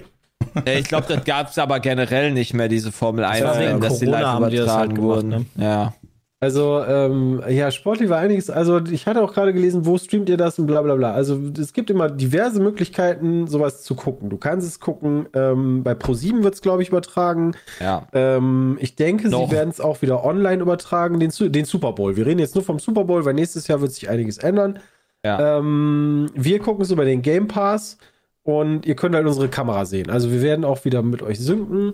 Ja, ich glaube, das gab es aber generell nicht mehr, diese Formel 1, war wegen Rennen, dass die live haben das halt übertragen gemacht, wurden. ne? Ja. Also, ähm, ja, sportlich war einiges. Also, ich hatte auch gerade gelesen, wo streamt ihr das und bla bla bla. Also, es gibt immer diverse Möglichkeiten, sowas zu gucken. Du kannst es gucken. Ähm, bei Pro7 wird es, glaube ich, übertragen. Ja. Ähm, ich denke, Noch. sie werden es auch wieder online übertragen, den, den Super Bowl. Wir reden jetzt nur vom Super Bowl, weil nächstes Jahr wird sich einiges ändern. Ja. Ähm, wir gucken es über den Game Pass und ihr könnt halt unsere Kamera sehen. Also wir werden auch wieder mit euch synken.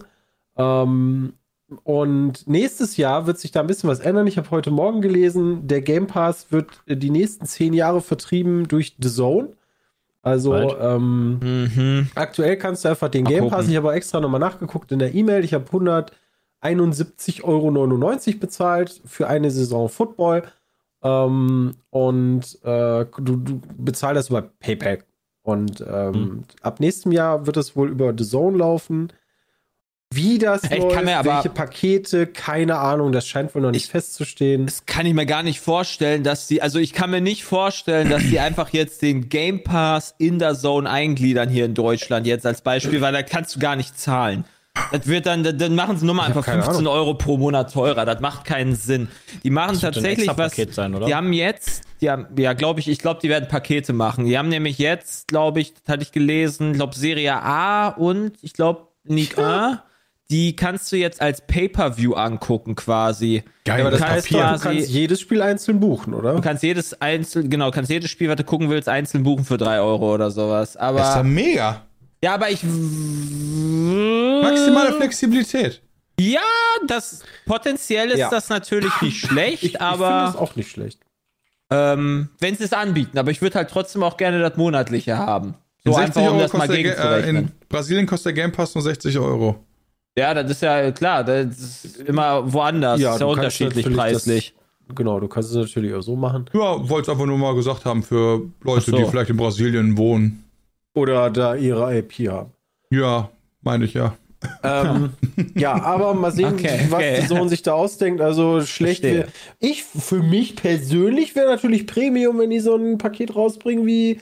Ähm, und nächstes Jahr wird sich da ein bisschen was ändern. Ich habe heute Morgen gelesen, der Game Pass wird die nächsten zehn Jahre vertrieben durch The Zone. Also ähm, Mhm. Aktuell kannst du einfach den Mal Game gucken. Pass, ich habe auch extra nochmal nachgeguckt in der E-Mail, ich habe 171,99 Euro bezahlt für eine Saison Football ähm, und äh, du, du bezahlst das über PayPal. Und ähm, Hm. ab nächstem Jahr wird es wohl über The Zone laufen. Wie das Ich mir aber- welche Pakete, keine Ahnung, das scheint wohl noch nicht Ich- festzustehen. Das kann ich mir gar nicht vorstellen, dass die, also ich kann mir nicht vorstellen, dass die einfach jetzt den Game Pass in der Zone eingliedern hier in Deutschland jetzt als Beispiel, weil da kannst du gar nicht zahlen. Das wird dann, dann machen sie nur mal einfach keine 15 Euro pro Monat teurer. Das macht keinen Sinn. Die machen tatsächlich was. Sein, oder? Die haben jetzt, die haben, ja, glaube ich, ich glaube, die werden Pakete machen. Die haben nämlich jetzt, glaube ich, das hatte ich gelesen, glaube Serie A und ich glaube League A. Die kannst du jetzt als Pay-per-View angucken quasi. Geil, aber das kannst doch, du quasi- kannst jedes Spiel einzeln buchen, oder? Du kannst jedes einzeln, genau, kannst jedes Spiel, was du gucken willst, einzeln buchen für drei Euro oder sowas. Das ist ja Aber mega. ja, aber ich Maximale Flexibilität. ja, das potenziell ist Ja. das natürlich nicht schlecht, Ich, ich finde aber das auch nicht schlecht. ähm, wenn sie es anbieten. Aber ich würde halt trotzdem auch gerne das monatliche haben. So einfach, um das mal Ga- äh, gegenzurechnen. in Brasilien kostet der Game Pass nur 60 Euro. Ja, das ist ja klar, das ist immer woanders, Ja, ist ja unterschiedlich preislich. Genau, du kannst es natürlich auch so machen. Ja, wollte es einfach nur mal gesagt haben für Leute, so. die vielleicht in Brasilien wohnen. Oder da ihre IP haben. Ja, meine ich ja. ähm, ja, aber mal sehen, Okay, was okay. der Sohn sich da ausdenkt. Also schlecht wäre. Ich, für mich persönlich wäre natürlich Premium, wenn die so ein Paket rausbringen wie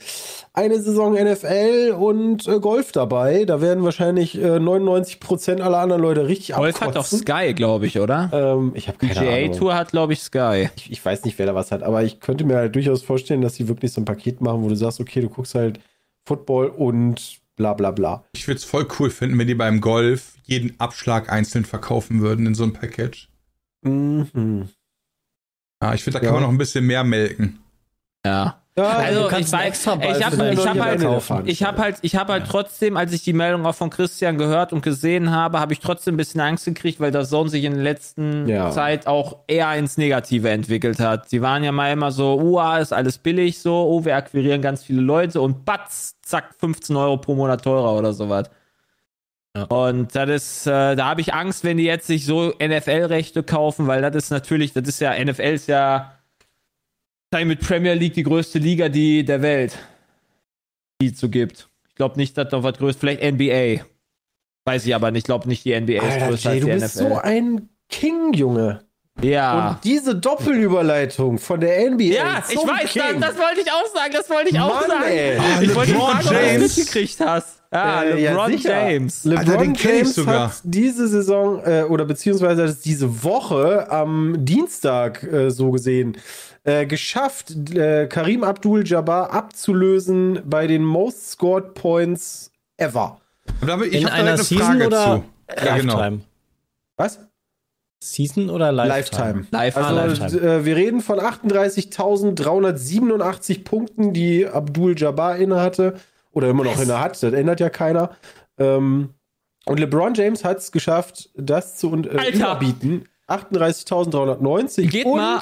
eine Saison NFL und äh, Golf dabei. Da werden wahrscheinlich äh, 99% aller anderen Leute richtig Golf hat doch abkotzen. Sky, glaube ich, oder? Ähm, ich habe keine PGA Ahnung. Tour hat, glaube ich, Sky. Ich, ich weiß nicht, wer da was hat, aber ich könnte mir halt durchaus vorstellen, dass sie wirklich so ein Paket machen, wo du sagst, okay, du guckst halt Football und bla bla bla. Ich würde es voll cool finden, wenn die beim Golf jeden Abschlag einzeln verkaufen würden in so einem Package. Mhm. Ja, ich finde, da Ja. kann man noch ein bisschen mehr melken. Ja. Ja, Also ich einen weiß, Extraball ich habe vielleicht ich hab halt, kaufen. ich hab halt, ich hab halt trotzdem, als ich die Meldung auch von Christian gehört und gesehen habe, habe ich trotzdem ein bisschen Angst gekriegt, weil das Zone sich in der letzten Ja. Zeit auch eher ins Negative entwickelt hat. Sie waren ja mal immer so, uah, ist alles billig, so, oh, wir akquirieren ganz viele Leute und batz, zack, 15 Euro pro Monat teurer oder sowas. Ja. Und das ist, äh, da habe ich Angst, wenn die jetzt sich so NFL-Rechte kaufen, weil das ist natürlich, das ist ja, NFL ist ja wahrscheinlich mit Premier League die größte Liga die der Welt, die es so gibt. Ich glaube nicht, dass noch was größtes, vielleicht NBA. Weiß ich aber nicht, ich glaube nicht, die NBA ist Alter, größer Jay, als du die bist NFL. so ein King, Junge. ja. Und diese Doppelüberleitung von der NBA. Ja, ich weiß, das, King. das wollte ich auch sagen, das wollte ich auch Mann, sagen. ey. ich wollte fragen, ob du das James. mitgekriegt hast. Ja, Äh, ja, LeBron sicher. James. LeBron Alter, den James sogar. hat diese Saison äh, oder beziehungsweise hat es diese Woche am Dienstag äh, so gesehen äh, geschafft, äh, Karim Abdul-Jabbar abzulösen bei den Most Scored Points ever. Ich In habe einer Season Frage oder zu. Ja, genau. Lifetime? Was? Season oder Lifetime? Lifetime. Lifetime. Also Lifetime. Äh, wir reden von 38.387 Punkten, die Abdul-Jabbar innehatte oder immer noch inne hat. Das ändert ja keiner. Ähm, und LeBron James hat es geschafft, das zu äh, Alter. überbieten. 38.390 Geht und mal-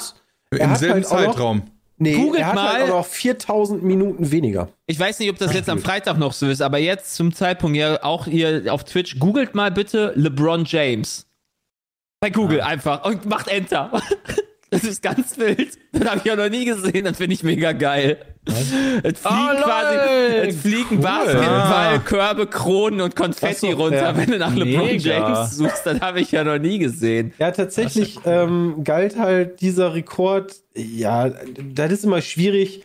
Im selben halt auch noch- Zeitraum. nee, Googelt er hat halt mal. auch noch 4.000 Minuten weniger. Ich weiß nicht, ob das jetzt am Freitag noch so ist, aber jetzt zum Zeitpunkt, ja, auch ihr auf Twitch, googelt mal bitte LeBron James. Bei Google einfach und macht Enter. Das ist ganz wild. Das habe ich ja noch nie gesehen. Das finde ich mega geil. Es fliegen Oh, quasi, es fliegen Basketball, Körbe, Kronen und Konfetti so, runter. ja. Wenn du nach LeBron Mega. James suchst, das habe ich ja noch nie gesehen. Ja, tatsächlich ähm, galt halt dieser Rekord, ja, das ist immer schwierig,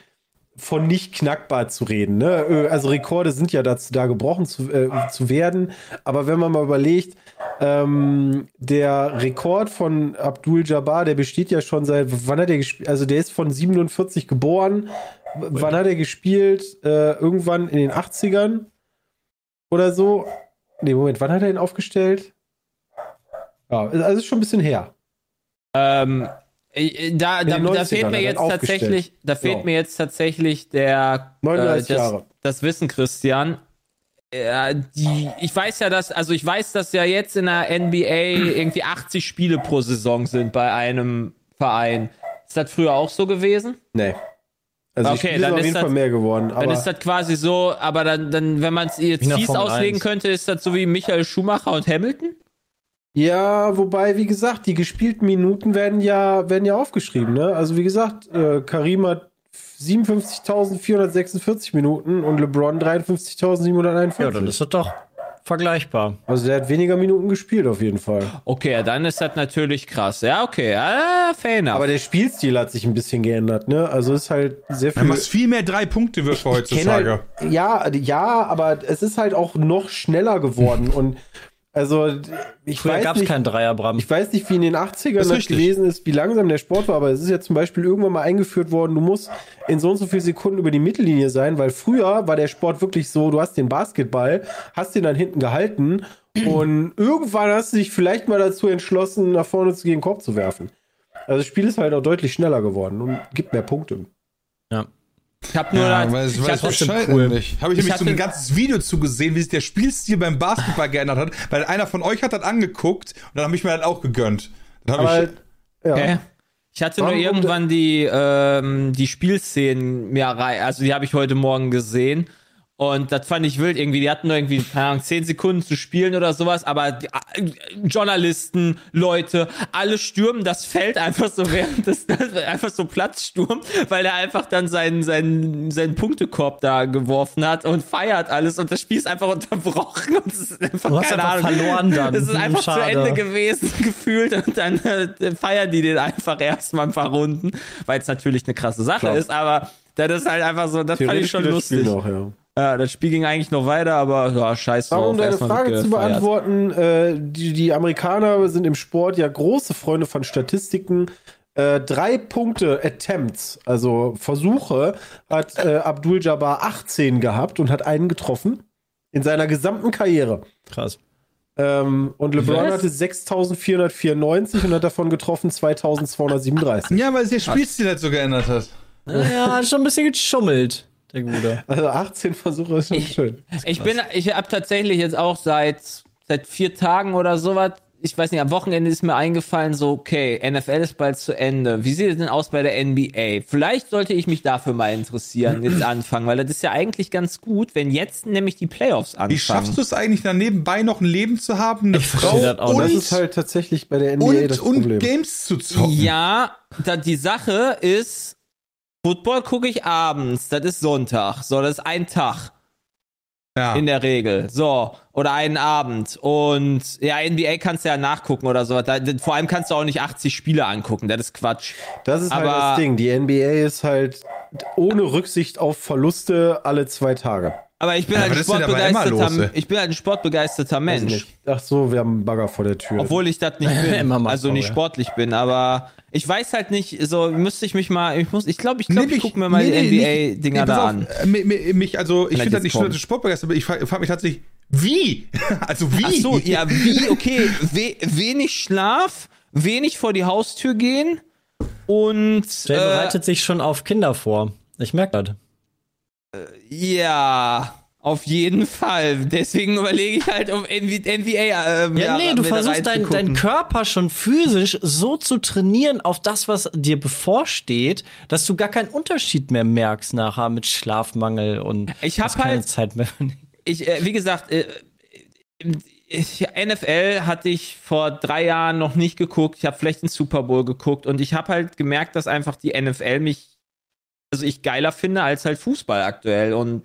von nicht knackbar zu reden. Ne? Äh, Also Rekorde sind ja dazu da gebrochen zu, äh, zu werden. Aber wenn man mal überlegt, ähm, der Rekord von Abdul Jabbar, der besteht ja schon seit, wann hat er gespielt? Also der ist von 47 geboren. Wann hat er gespielt? Äh, irgendwann in den 80ern oder so. Nee, Moment, wann hat er ihn aufgestellt? Ja, also ist schon ein bisschen her. Ähm, äh, da, In da, da 90ern fehlt mir jetzt tatsächlich, da fehlt Genau. mir jetzt tatsächlich der 39 äh, das, Jahre. das Wissen, Christian. Äh, die, ich weiß ja, dass, also ich weiß, dass ja jetzt in der NBA irgendwie 80 Spiele pro Saison sind bei einem Verein. Ist das früher auch so gewesen? Nee. Also Okay, dann auf ist jeden das- Fall mehr geworden. Dann ist das quasi so, aber dann, dann wenn man es jetzt fies auslegen 1. könnte, ist das so wie Michael Schumacher und Hamilton? Ja, wobei, wie gesagt, die gespielten Minuten werden ja, werden ja aufgeschrieben. Ne? Also wie gesagt, äh, Karim hat 57.446 Minuten und LeBron 53.741. Ja, dann ist das doch vergleichbar. also der hat weniger Minuten gespielt auf jeden Fall. Okay, dann ist das natürlich krass. Ja, okay, ah, fair enough. Aber der Spielstil hat sich ein bisschen geändert. Ne? Also ist halt sehr Du viel. machst viel mehr Drei-Punkte-Würfe Ich kenn heutzutage. Halt, ja, ja, aber es ist halt auch noch schneller geworden und also ich Früher weiß gab es nicht, keinen Dreierbram. Ich weiß nicht, wie in den 80ern Das das, gewesen ist, wie langsam der Sport war, aber es ist ja zum Beispiel irgendwann mal eingeführt worden, du musst in so und so vielen Sekunden über die Mittellinie sein, weil früher war der Sport wirklich so, du hast den Basketball, hast den dann hinten gehalten und irgendwann hast du dich vielleicht mal dazu entschlossen, nach vorne zu gehen, Korb zu werfen. Also das Spiel ist halt auch deutlich schneller geworden und gibt mehr Punkte. Ja. ich habe nur Ja, das- aber es ich trotzdem cool. nicht. Habe ich, Ich nämlich so ein ganzes Video zugesehen, wie sich der Spielstil beim Basketball geändert hat, weil einer von euch hat das angeguckt und dann habe ich mir das auch gegönnt. Dann habe Aber ich, ja, Okay. Ich hatte nur Warum- irgendwann die, ähm, die Spielszenen mir rein, also die habe ich heute Morgen gesehen. Und das fand ich wild irgendwie. Die hatten nur irgendwie, keine Ahnung, 10 Sekunden zu spielen oder sowas, aber die, äh, Journalisten, Leute, alle stürmen das Feld einfach so während des, einfach so Platzsturm, weil er einfach dann seinen, seinen, seinen Punktekorb da geworfen hat und feiert alles und das Spiel ist einfach unterbrochen und es ist einfach, Du hast keine einfach Ahnung. verloren dann. Es ist einfach schade. zu Ende gewesen, gefühlt und dann äh, feiern die den einfach erstmal ein paar Runden, weil es natürlich eine krasse Sache Klar. ist, aber das ist halt einfach so, das fand ich schon geht das Spiel lustig. noch, ja. Ja, das Spiel ging eigentlich noch weiter, aber ja, scheiß Aber drauf. um deine Frage zu beantworten, äh, die, die Amerikaner sind im Sport ja große Freunde von Statistiken. Äh, drei Punkte Attempts, also Versuche, hat äh, Abdul Jabbar 18 gehabt und hat einen getroffen in seiner gesamten Karriere. Krass. Ähm, und LeBron Was? hatte 6494 und hat davon getroffen 2237. Ja, weil sich der Spielstil halt so geändert hat. Ja, hat schon ein bisschen geschummelt, der Gute. Also 18 Versuche ist schon schön. Ich bin, ich habe tatsächlich jetzt auch seit seit vier Tagen oder sowas. Ich weiß nicht, am Wochenende ist mir eingefallen, so, okay, NFL ist bald zu Ende. Wie sieht es denn aus bei der NBA? Vielleicht sollte ich mich dafür mal interessieren, jetzt anfangen, weil das ist ja eigentlich ganz gut, wenn jetzt nämlich die Playoffs anfangen. Wie schaffst du es eigentlich, dann nebenbei noch ein Leben zu haben, eine Frau verstehe das auch und, Das ist halt tatsächlich bei der NBA und, das und Problem. Games zu zocken? Ja, da, die Sache ist, Football gucke ich abends, das ist Sonntag. So, das ist ein Tag. Ja. In der Regel. So. Oder einen Abend. Und ja, NBA kannst du ja nachgucken oder so. Da, vor allem kannst du auch nicht 80 Spiele angucken. Das ist Quatsch. Das ist halt Aber- das Ding. Die NBA ist halt ohne Rücksicht auf Verluste alle zwei Tage. Aber ich bin Ja, halt ein sportbegeisterter, ich bin ein sportbegeisterter Mensch. Ach so, wir haben einen Bagger vor der Tür. Obwohl ich das nicht bin. Also nicht sportlich bin, aber ich weiß halt nicht, so müsste ich mich mal, ich muss, ich glaube, ich, glaub, Nee, ich mich- gucke mir mal nee, die NBA-Dinger nee, pass da auf, an. äh, mi- mi- Mich, also, ich finde das nicht schön, dass du sportbegeistert bist. Ich frage frag mich tatsächlich, wie? also, wie? Ach so, ja, wie, okay, we wenig Schlaf, wenig vor die Haustür gehen und Der äh, bereitet sich schon auf Kinder vor. Ich merke das. Ja, auf jeden Fall. Deswegen überlege ich halt, um NBA, ähm, Ja, nee, du mit versuchst deinen dein Körper schon physisch so zu trainieren auf das, was dir bevorsteht, dass du gar keinen Unterschied mehr merkst nachher mit Schlafmangel und Ich hab hast keine halt- Zeit mehr. ich, äh, wie gesagt, äh, ich, NFL hatte ich vor drei Jahren noch nicht geguckt. Ich habe vielleicht den Super Bowl geguckt und ich habe halt gemerkt, dass einfach die NFL mich, also ich geiler finde als halt Fußball aktuell und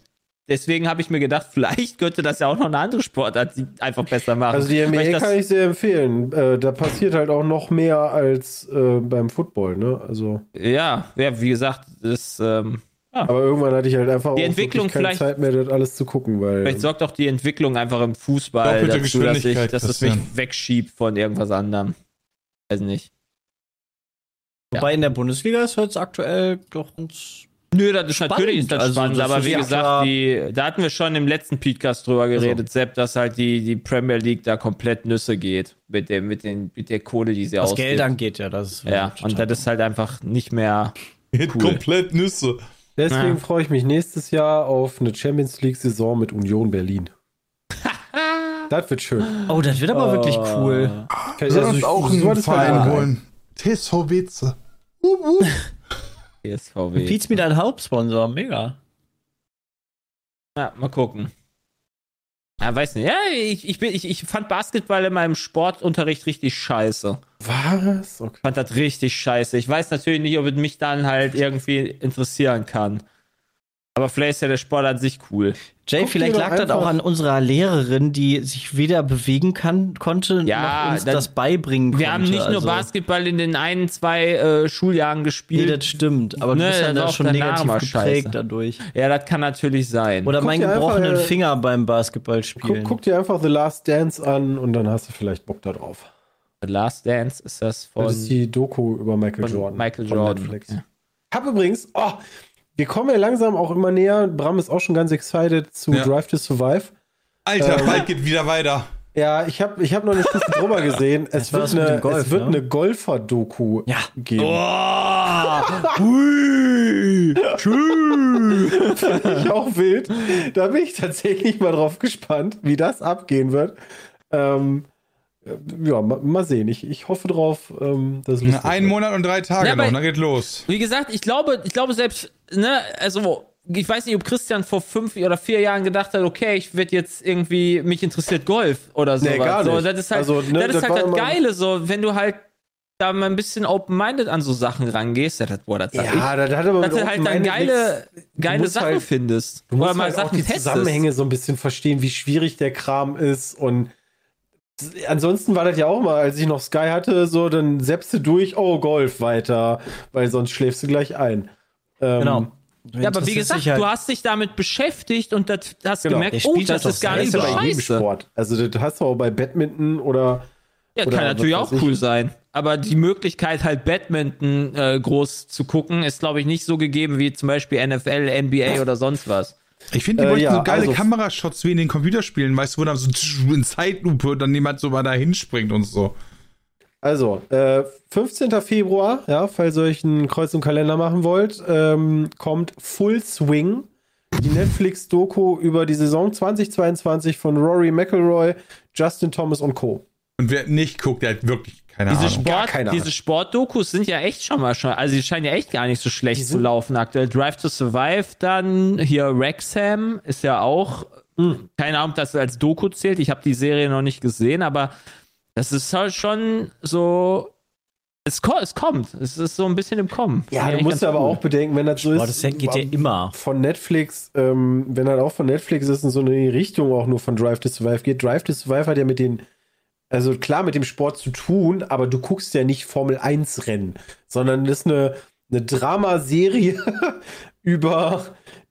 deswegen habe ich mir gedacht, vielleicht könnte das ja auch noch eine andere Sportart einfach besser machen. Also die das- kann ich sehr empfehlen. Äh, da passiert halt auch noch mehr als äh, beim Football, ne? Also, ja, ja, wie gesagt, das, ähm, aber irgendwann hatte ich halt einfach Die auch Entwicklung keine vielleicht- Zeit mehr, das alles zu gucken, weil vielleicht sorgt auch die Entwicklung einfach im Fußball dazu, dass, ich, dass es mich wegschiebt von irgendwas anderem. Weiß nicht. Wobei in der Bundesliga ist jetzt aktuell doch uns. Nö, das ist Spannend. natürlich ist das Also, spannend, das aber ist wie gesagt, die, da hatten wir schon im letzten Podcast drüber geredet, Sepp, dass halt die, die Premier League da komplett Nüsse geht mit dem, mit den, mit der Kohle, die sie Was ausgibt. Geld angeht, ja, das ist Ja, und das ist halt einfach nicht mehr. Cool. komplett Nüsse. deswegen Ja. freue ich mich nächstes Jahr auf eine Champions League-Saison mit Union Berlin. das wird schön. Oh, das wird aber wirklich cool. Also, Wir uns ich- auch so einen mir Verein ein. holen. TSV Weze. Uh, uh. PSVW. Pete's mit ein Hauptsponsor, mega. Ja, mal gucken. Ja, weiß nicht. Ja, ich, ich, bin, ich, ich fand Basketball in meinem Sportunterricht richtig scheiße. Was? Okay. Ich fand das richtig scheiße. Ich weiß natürlich nicht, ob es mich dann halt irgendwie interessieren kann. Aber vielleicht ist ja der Sport an sich cool. Jay, Guck vielleicht lag das einfach- auch an unserer Lehrerin, die sich weder bewegen kann, konnte, Ja, noch uns das- das, beibringen konnte. Wir haben nicht nur also, Basketball in den ein, zwei äh, Schuljahren Nee, gespielt. das stimmt. Aber du Ne, bist ja da schon negativ geprägt scheiße. dadurch. ja, das kann natürlich sein. Oder Guck meinen einfach, gebrochenen äh, Finger beim Guck, Basketballspielen. guck dir einfach The Last Dance an und dann hast du vielleicht Bock da drauf. The Last Dance ist das von, Das ist die Doku über Michael von Jordan. Michael von Jordan. Netflix. Ja. Hab übrigens, oh, wir kommen ja langsam auch immer näher. Bram ist auch schon ganz excited zu Ja. Drive to Survive. Alter, Ähm, bald geht wieder weiter. Ja, ich habe ich hab noch eine Stufe drüber gesehen. Es wird eine, Golf, es wird ne? eine Golfer-Doku Ja. geben. Hui, ich auch wild. Da bin ich tatsächlich mal drauf gespannt, wie das abgehen wird. Ähm, ja, ma, mal sehen. Ich, ich hoffe drauf, ähm, dass es Ein. Monat und drei Tage Ja, noch, aber- dann geht los. Wie gesagt, ich glaube, ich glaube selbst, ne, also ich weiß nicht, ob Christian vor fünf oder vier Jahren gedacht hat, okay, ich werde jetzt irgendwie, mich interessiert Golf oder so. Nee, gar So, nicht. das ist halt, Also, ne, das, ist das halt war das Geile, so, wenn du halt da mal ein bisschen open-minded an so Sachen rangehst, ja, das, boah, das sag ich, Ja, das hat aber dass du halt dann geile, nichts- geile musst Sachen halt- findest. Du musst Oder mal halt auch Sachen die testest. Zusammenhänge so ein bisschen verstehen, wie schwierig der Kram ist und ansonsten war das ja auch mal, als ich noch Sky hatte, so dann selbst du durch, oh Golf weiter, weil sonst schläfst du gleich ein. Ähm, Genau. Ja, aber wie gesagt, du hast dich damit beschäftigt und das hast Genau. gemerkt, oh, das das ist gar Das nicht ist so scheiße. Sport. Also das hast du auch bei Badminton oder Ja, Oder kann natürlich auch cool sein. Aber die Möglichkeit, halt Badminton äh, groß zu gucken, ist, glaube ich, nicht so gegeben wie zum Beispiel NFL, NBA oder sonst was. Ich finde, die Äh, ja, so geile also- Kamerashots wie in den Computerspielen, weißt du, wo dann so in Zeitlupe dann jemand so mal da hinspringt und so. Also, äh, 15. Februar, ja, falls ihr euch einen Kreuz im Kalender machen wollt, ähm, kommt Full Swing, die Netflix-Doku über die Saison 2022 von Rory McIlroy, Justin Thomas und Co. Und wer nicht guckt, der hat wirklich keine Diese, Ahnung. Sport, keine Ahnung. diese Sportdokus sind ja echt schon mal schon, also die scheinen ja echt gar nicht so schlecht zu laufen aktuell. Drive to Survive dann, hier Wrexham ist ja auch, Mhm. keine Ahnung, ob das als Doku zählt, ich habe die Serie noch nicht gesehen, aber das ist halt schon so, es, ko es kommt, es ist so ein bisschen im Kommen. Ja, du musst aber cool. auch bedenken, wenn das so Boah, ist. das geht ja immer. Von Netflix, ähm, wenn das auch von Netflix ist und so in die Richtung auch nur von Drive to Survive geht. Drive to Survive hat ja mit den, also klar mit dem Sport zu tun, aber du guckst ja nicht Formel 1 Rennen, sondern das ist eine, eine Dramaserie über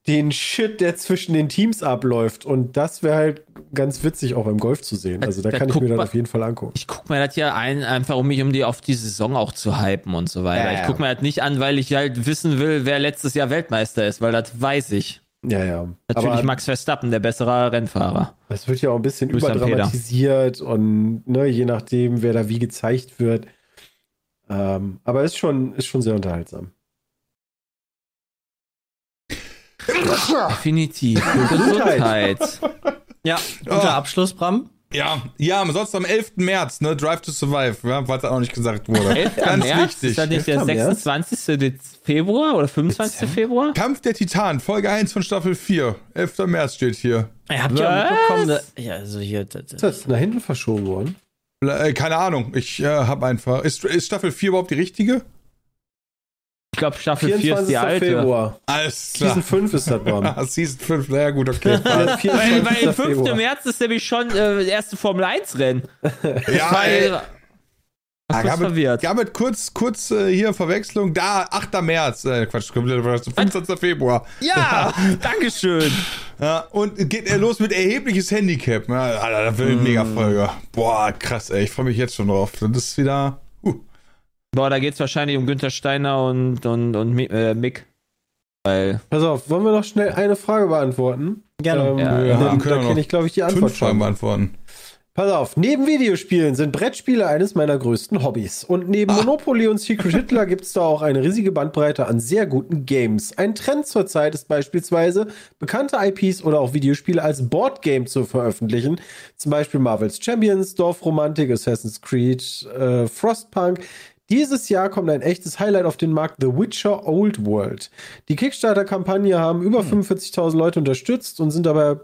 den Shit, der zwischen den Teams abläuft. Und das wäre halt ganz witzig auch beim Golf zu sehen. Also da Da kann ich mir dann man- auf jeden Fall angucken. Ich gucke mir das ja ein, einfach um mich um die auf die Saison auch zu hypen und so weiter. Ja. Ich gucke mir das nicht an, weil ich halt wissen will, wer letztes Jahr Weltmeister ist, weil das weiß ich. Ja, ja. Natürlich aber Max Verstappen, der bessere Rennfahrer. Es wird ja auch ein bisschen Grüß überdramatisiert und ne, je nachdem, wer da wie gezeigt wird. Ähm, aber ist schon, ist schon sehr unterhaltsam. Definitiv. Gesundheit. Gesundheit. Ja, guter Oh. Abschluss, Bram. Ja, ja, sonst am 11. März, ne, Drive to Survive, ja, falls das auch nicht gesagt wurde. 11. Ganz März? wichtig. Ist das nicht der 11. März? 26. Dez- Februar oder 25. Februar? Kampf der Titan, Folge 1 von Staffel 4. 11. März steht hier. Ihr habt ja mitbekommen, da- ja, also hier, das, Ist das nach hinten verschoben worden? Äh, keine Ahnung, ich äh, habe einfach. Ist, ist Staffel 4 überhaupt die richtige? Ich glaube, Staffel 4 ist die alte. Februar. Alles klar. Season 5 ist das. Ah, Season 5, naja, gut, okay. Weil, 24. weil im 5. Februar. März ist nämlich schon äh, das erste Formel 1 Rennen. ja, ey. Weil, Ah, was kurz damit, verwirrt. damit kurz, kurz äh, hier Verwechslung. Da, 8. März. Äh, Quatsch, komplett falsch, 25. Februar. Ja, Dankeschön. Ja, und geht er los mit erhebliches Handicap. Ja, Alter, das wird eine Mega-Folge. Boah, krass, ey. Ich freue mich jetzt schon drauf. Das ist wieder. Boah, da geht's wahrscheinlich um Günther Steiner und, und, und äh, Mick. Weil, Pass auf, wollen wir noch schnell eine Frage beantworten? Gerne. Ähm, Ja, ja, denn können wir da kenne ich, glaube ich, die Antwort Fünf Fragen schon. beantworten. Pass auf, neben Videospielen sind Brettspiele eines meiner größten Hobbys. Und neben Monopoly und Secret Hitler gibt es da auch eine riesige Bandbreite an sehr guten Games. Ein Trend zurzeit ist beispielsweise, bekannte IPs oder auch Videospiele als Boardgame zu veröffentlichen. Zum Beispiel Marvel's Champions, Dorfromantik, Assassin's Creed, äh, Frostpunk. Dieses Jahr kommt ein echtes Highlight auf den Markt, The Witcher Old World. Die Kickstarter-Kampagne haben über 45.000 Leute unterstützt und sind dabei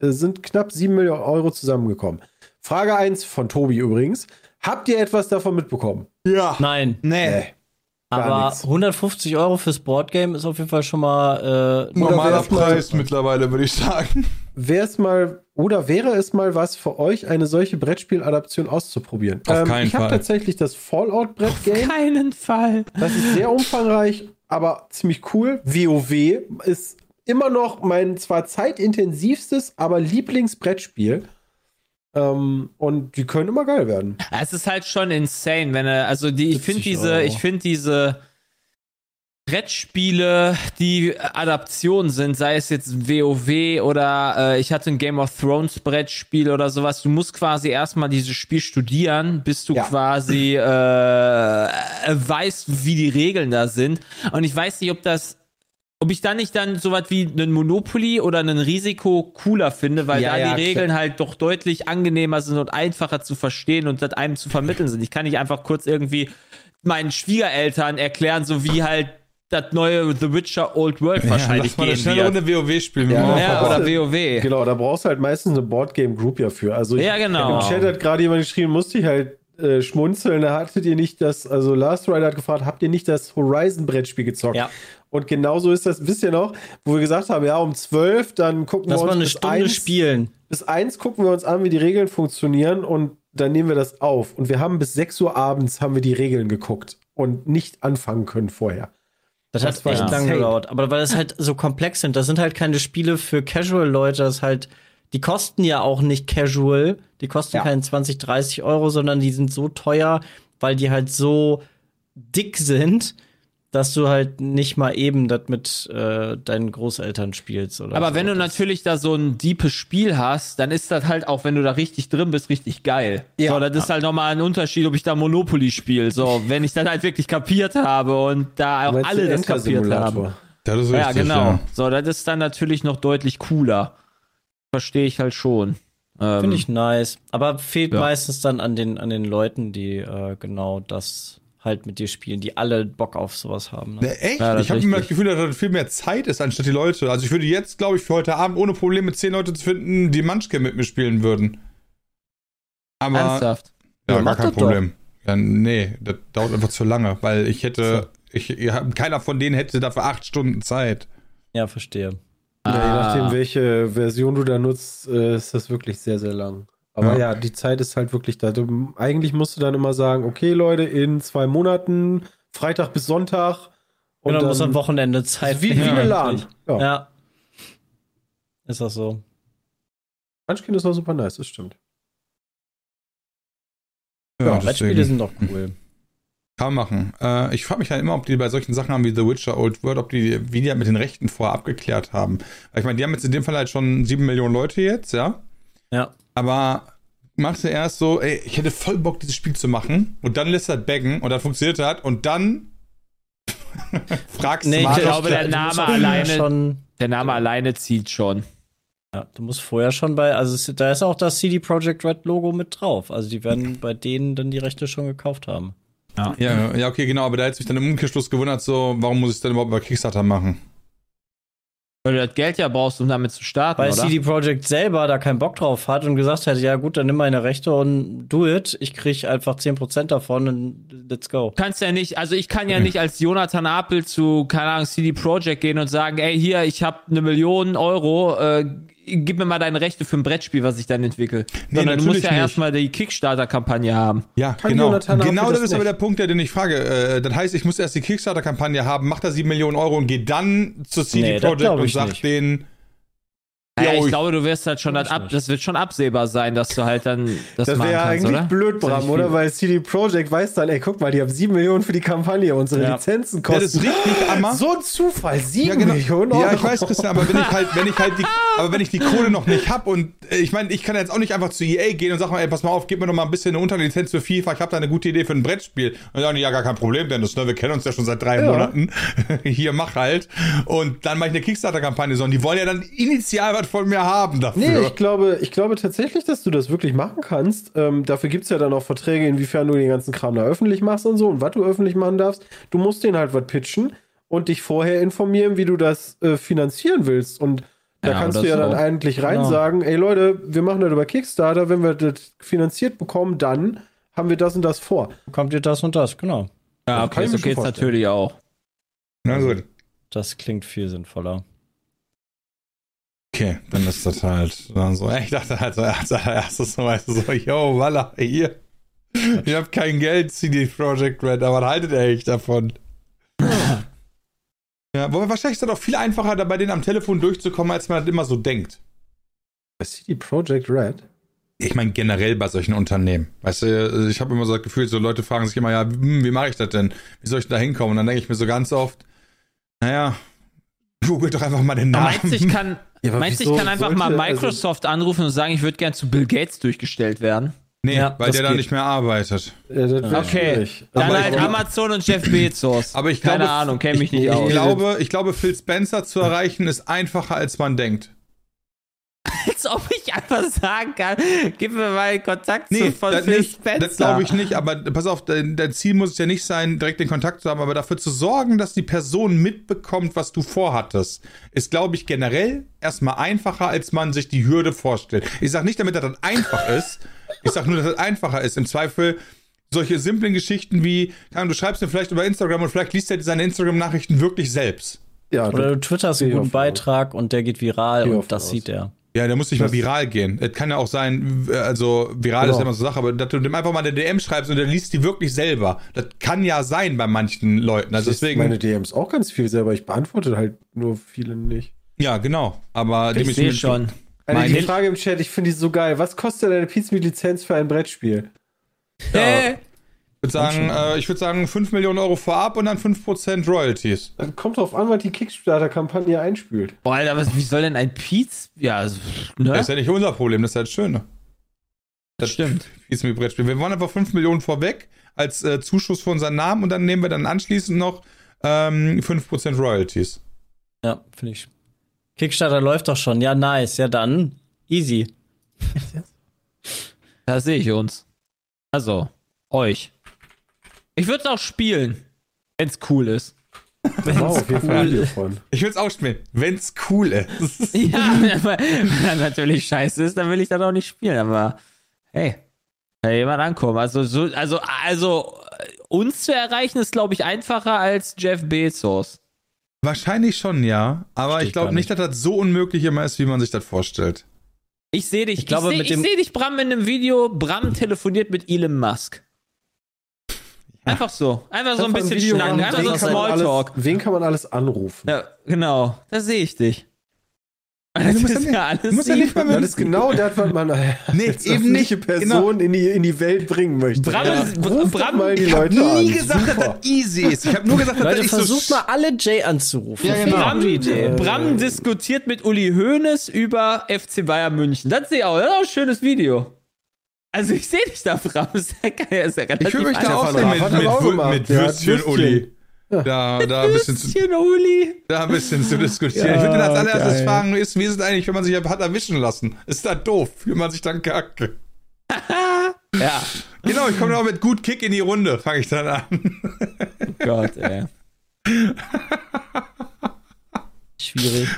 äh, sind knapp 7 Millionen Euro zusammengekommen. Frage 1 von Tobi übrigens. Habt ihr etwas davon mitbekommen? Ja. Nein, Nee. gar aber nix. 150 Euro fürs Boardgame ist auf jeden Fall schon mal äh, Normaler Preis mittlerweile, würde ich sagen. Wäre es mal oder wäre es mal was für euch, eine solche Brettspieladaption auszuprobieren? Auf keinen ich habe tatsächlich das Fallout-Brettgame. keinen Fall. Das ist sehr umfangreich, aber ziemlich cool. WoW ist immer noch mein zwar zeitintensivstes, aber Lieblingsbrettspiel. Ähm, und die können immer geil werden. Es ist halt schon insane, wenn er, also die, ich 70 finde diese, Euro. ich finde diese Brettspiele, die Adaptionen sind, sei es jetzt WoW oder äh, ich hatte ein Game of Thrones Brettspiel oder sowas, du musst quasi erstmal dieses Spiel studieren, bis du Ja. quasi äh, weißt, wie die Regeln da sind. Und ich weiß nicht, ob das ob ich dann nicht dann sowas wie einen Monopoly oder einen Risiko cooler finde, weil Ja, da ja, die klar. Regeln halt doch deutlich angenehmer sind und einfacher zu verstehen und das einem zu vermitteln sind. Ich kann nicht einfach kurz irgendwie meinen Schwiegereltern erklären, so wie halt das neue The Witcher Old World wahrscheinlich lass mal eine gehen wird. Runde WoW spielen. Ja, Ja, Ja, Ja, oder WoW. Genau, da brauchst du halt meistens eine Boardgame Group ja für. Also ich, Ja, genau. Im Chat hat gerade jemand geschrieben, musste ich halt äh, schmunzeln. Da hattet ihr nicht das, also Last Rider hat gefragt, habt ihr nicht das Horizon-Brettspiel gezockt? Ja. Und genauso ist das, wisst ihr noch, wo wir gesagt haben, ja, um 12, dann gucken Lass wir mal uns eine bis Stunde eins- spielen. bis eins gucken wir uns an, wie die Regeln funktionieren und dann nehmen wir das auf. Und wir haben bis 6 Uhr abends haben wir die Regeln geguckt und nicht anfangen können vorher. Das, Das hat echt insane. lange gedauert. Aber weil es halt so komplex sind, das sind halt keine Spiele für Casual-Leute, das halt, die kosten ja auch nicht casual, die kosten Ja. keinen 20, 30 Euro, sondern die sind so teuer, weil die halt so dick sind, dass du halt nicht mal eben das mit äh, deinen Großeltern spielst. Oder Aber so. wenn du Das- natürlich da so ein deepes Spiel hast, dann ist das halt auch, wenn du da richtig drin bist, richtig geil. Ja. So, das ist halt nochmal ein Unterschied, ob ich da Monopoly spiele. So, wenn ich das halt wirklich kapiert habe und da auch alle das kapiert haben. das ist Ja, richtig, genau. ja. So, das ist dann natürlich noch deutlich cooler. Verstehe ich halt schon. Ähm, Finde ich nice. Aber fehlt Ja. meistens dann an den, an den Leuten, die äh, genau das halt mit dir spielen, die alle Bock auf sowas haben. Ne? Ne, echt? Ja, ich habe immer das. Gefühl, dass das viel mehr Zeit ist, anstatt die Leute. Also ich würde jetzt, glaube ich, für heute Abend ohne Probleme zehn Leute zu finden, die Munchkin mit mir spielen würden. Aber Ernsthaft. ja, Ja, gar kein. Problem. Ja, nee, das dauert einfach zu lange, weil ich hätte, ich, keiner von denen hätte dafür acht Stunden Zeit. Ja, verstehe. Ja, je Ah. nachdem, welche Version du da nutzt, äh, ist das wirklich sehr, sehr lang. Aber ja. Ja. die Zeit ist halt wirklich da. Du, eigentlich musst du dann immer sagen, okay, Leute, in zwei Monaten, Freitag bis Sonntag. Und dann muss am Wochenende Zeit wie, wie eine LAN. Ja. Ja. Ist das so? Munchkin ist auch super nice, das stimmt. Ja, Brettspiele sind doch cool. Kann man machen. Äh, ich frage mich halt immer, ob die bei solchen Sachen haben wie The Witcher Old World, ob die, wie die halt mit den Rechten vorher abgeklärt haben. Weil ich meine, die haben jetzt in dem Fall halt schon sieben Millionen Leute jetzt, ja. Ja. Aber machst du erst so, ey, ich hätte voll Bock, dieses Spiel zu machen und dann lässt das baggen und dann funktioniert das und dann fragst Nee, du ich mal, glaube, der Name alleine- Schon, Der Name alleine zieht schon. ja, du musst vorher schon bei, also da ist auch das CD Projekt Red Logo mit drauf. Also die werden bei denen dann die Rechte schon gekauft haben. ja, ja, okay, genau, aber da hätte sich dann im Umkehrschluss gewundert, so, warum muss ich es denn überhaupt bei Kickstarter machen? Weil du das Geld ja brauchst, um damit zu starten, Weil oder? CD Projekt selber da keinen Bock drauf hat und gesagt hat, ja gut, dann nimm meine Rechte und do it. Ich krieg einfach 10% davon und let's go. Du kannst ja nicht, also ich kann ja nicht als Jonathan Apel zu, keine Ahnung, CD Projekt gehen und sagen, ey, hier, ich habe eine Million Euro, äh, gib mir mal deine Rechte für ein Brettspiel, was ich dann entwickle. Nee, Sondern du musst ja erstmal die Kickstarter-Kampagne haben. Ja, Kann genau. Genau das das ist aber der Punkt, der den ich frage. Äh, das heißt, ich muss erst die Kickstarter-Kampagne haben, mach da sieben Millionen Euro und gehe dann zu CD Nee, das Projekt und ich sag nicht. denen, Ja, ich ich- glaube, du wirst halt schon das ab, das wird schon absehbar sein, dass du halt dann das, Das machen wäre kannst, eigentlich oder? blöd, Bram, oder? Weil CD Projekt weiß dann, ey, guck mal, die haben sieben Millionen für die Kampagne, unsere Ja. Lizenzen ja, das kosten. ist richtig, Amma. so ein Zufall, sieben Ja, genau. Millionen Euro. Ja, ich weiß, Christian, aber wenn ich halt, wenn ich halt die, aber wenn ich die Kohle noch nicht hab und äh, ich meine, ich kann jetzt auch nicht einfach zu EA gehen und sag mal, ey, pass mal auf, gib mir noch mal ein bisschen eine Unterlizenz für FIFA, ich habe da eine gute Idee für ein Brettspiel. Und dann, ja, gar kein Problem, Dennis, ne, wir kennen uns ja schon seit drei Ja. Monaten. Hier, mach halt. Und dann mache ich eine Kickstarter-Kampagne, sondern die wollen ja dann initial was von mir haben dafür. Nee, ich glaube, ich glaube tatsächlich, dass du das wirklich machen kannst. Ähm, dafür gibt es ja dann auch Verträge, inwiefern du den ganzen Kram da öffentlich machst und so und was du öffentlich machen darfst. Du musst denen halt was pitchen und dich vorher informieren, wie du das äh, finanzieren willst. Und da Ja, kannst du ja so. dann eigentlich rein Genau. sagen, ey Leute, wir machen das über Kickstarter, wenn wir das finanziert bekommen, dann haben wir das und das vor. Kommt dir das und das, genau. Ja, okay, so geht's vorstellen. natürlich auch. Na gut. Das klingt viel sinnvoller. Okay, dann ist das halt dann so. Ich dachte halt so als allererstes so, weißt du, so, yo, Walla, hier. Ich hab kein Geld, CD Projekt Red, aber was haltet ihr eigentlich davon? Ja, wobei wahrscheinlich ist das auch viel einfacher, da bei denen am Telefon durchzukommen, als man das immer so denkt. Bei CD Projekt Red? Ich meine generell bei solchen Unternehmen. Weißt du, ich habe immer so das Gefühl, so Leute fragen sich immer, ja, hm, wie mache ich das denn? Wie soll ich da hinkommen? Und dann denke ich mir so ganz oft, naja, google doch einfach mal den Aber Namen. meinst du, ich kann, Ja, meinst ich kann einfach sollte- mal also- Microsoft anrufen und sagen, ich würde gern zu Bill Gates durchgestellt werden? Nee, Ja, weil der da nicht mehr arbeitet. Das wär Okay, schwierig. dann Aber ich halt Amazon und Jeff Bezos. Aber ich Keine glaube, Ahnung, kenne mich nicht ich- aus. Ich glaube, ich glaube, Phil Spencer zu erreichen ist einfacher, als man denkt. Als ob ich einfach sagen kann, gib mir mal einen Kontakt Nee, zu von Phil nicht, Spencer. das glaube ich nicht, aber pass auf, dein, dein Ziel muss es ja nicht sein, direkt den Kontakt zu haben, aber dafür zu sorgen, dass die Person mitbekommt, was du vorhattest, ist, glaube ich, generell erstmal einfacher, als man sich die Hürde vorstellt. Ich sage nicht damit, das einfach ist, ich sage nur, dass das einfacher ist. Im Zweifel solche simplen Geschichten wie, keine Ahnung, du schreibst mir vielleicht über Instagram und vielleicht liest er seine Instagram-Nachrichten wirklich selbst. Ja, Oder du twitterst einen guten davon aus. Beitrag und der geht viral Geh und das aus. sieht er. Ja, der muss nicht mal viral gehen. Es kann ja auch sein, äh, also viral ist Genau. ja immer so Sache, aber dass du dem einfach mal eine DM schreibst und der liest die wirklich selber. Das kann ja sein bei manchen Leuten. Also ich deswegen. meine DMs auch ganz viel selber. Ich beantworte halt nur viele nicht. ja, genau. Aber ich sehe schon. Eine Meine- die Frage im Chat, ich finde die so geil. Was kostet eine Pizza mit Lizenz für ein Brettspiel? Äh, Ich würde sagen, äh, ich würde sagen 5 Millionen Euro vorab und dann 5% Royalties. Dann kommt drauf an, was die Kickstarter-Kampagne einspült. boah, Alter, was, wie soll denn ein Piz, ja, also, ne? Das ist ja nicht unser Problem, das ist ja das Schöne. Das stimmt. Ist mit Brettspiel. Wir wollen einfach 5 Millionen vorweg als äh, Zuschuss für unseren Namen und dann nehmen wir dann anschließend noch ähm, 5% Royalties. Ja, finde ich. Kickstarter läuft doch schon. Ja, nice. Ja, dann easy. Da sehe ich uns. Also, euch. Ich würde es auch spielen, wenn es cool ist. Wow, auf jeden Fall ein cool. Video von. Ich will es auch spielen, wenn's cool ist. Ja, aber wenn er natürlich scheiße ist, dann will ich das auch nicht spielen, aber hey, kann jemand ankommen. Also, so, also, also, uns zu erreichen ist, glaube ich, einfacher als Jeff Bezos. Wahrscheinlich schon, ja. Aber Steht ich glaube nicht, dass das so unmöglich immer ist, wie man sich das vorstellt. Ich sehe dich, Ich glaube, ich sehe seh dich, Bram, in einem Video. Bram telefoniert mit Elon Musk. Einfach so. Einfach so ein bisschen schnacken. Einfach so kann man Smalltalk. alles- Wen kann man alles anrufen? Ja, genau. Da sehe ich dich. Du Das musst ja ist nicht- ja alles du musst ja nicht mal Das ist genau das, was man Nee, als eben nicht. Person in, die, in die Welt bringen möchte. Bram Ja. ist- Ruf Bram- doch mal die Ich habe Leute nie an. gesagt, dass Super. das easy ist. Ich habe nur gesagt, dass Leute, das nicht versucht so mal alle Jay anzurufen. Ja, genau. Bram. Bram diskutiert mit Uli Hoeneß über FC Bayern München. Das sehe ich auch. Das ist auch ein schönes Video. Also ich sehe dich da, Bram. Das ist ja, ist ja Ich will mich da auch mit, mit, mit, mit Würstchen. Uli. Da, da, ein bisschen zu, da ein bisschen zu diskutieren. ich würde als Ja, allererstes geil. fragen, ist, wie ist es eigentlich, wenn man sich hat erwischen lassen? Ist das doof? Fühlt man sich dann kacke? Ja. Genau, ich komme noch mit gut Kick in die Runde, fange ich dann an. Gott, ey. Schwierig.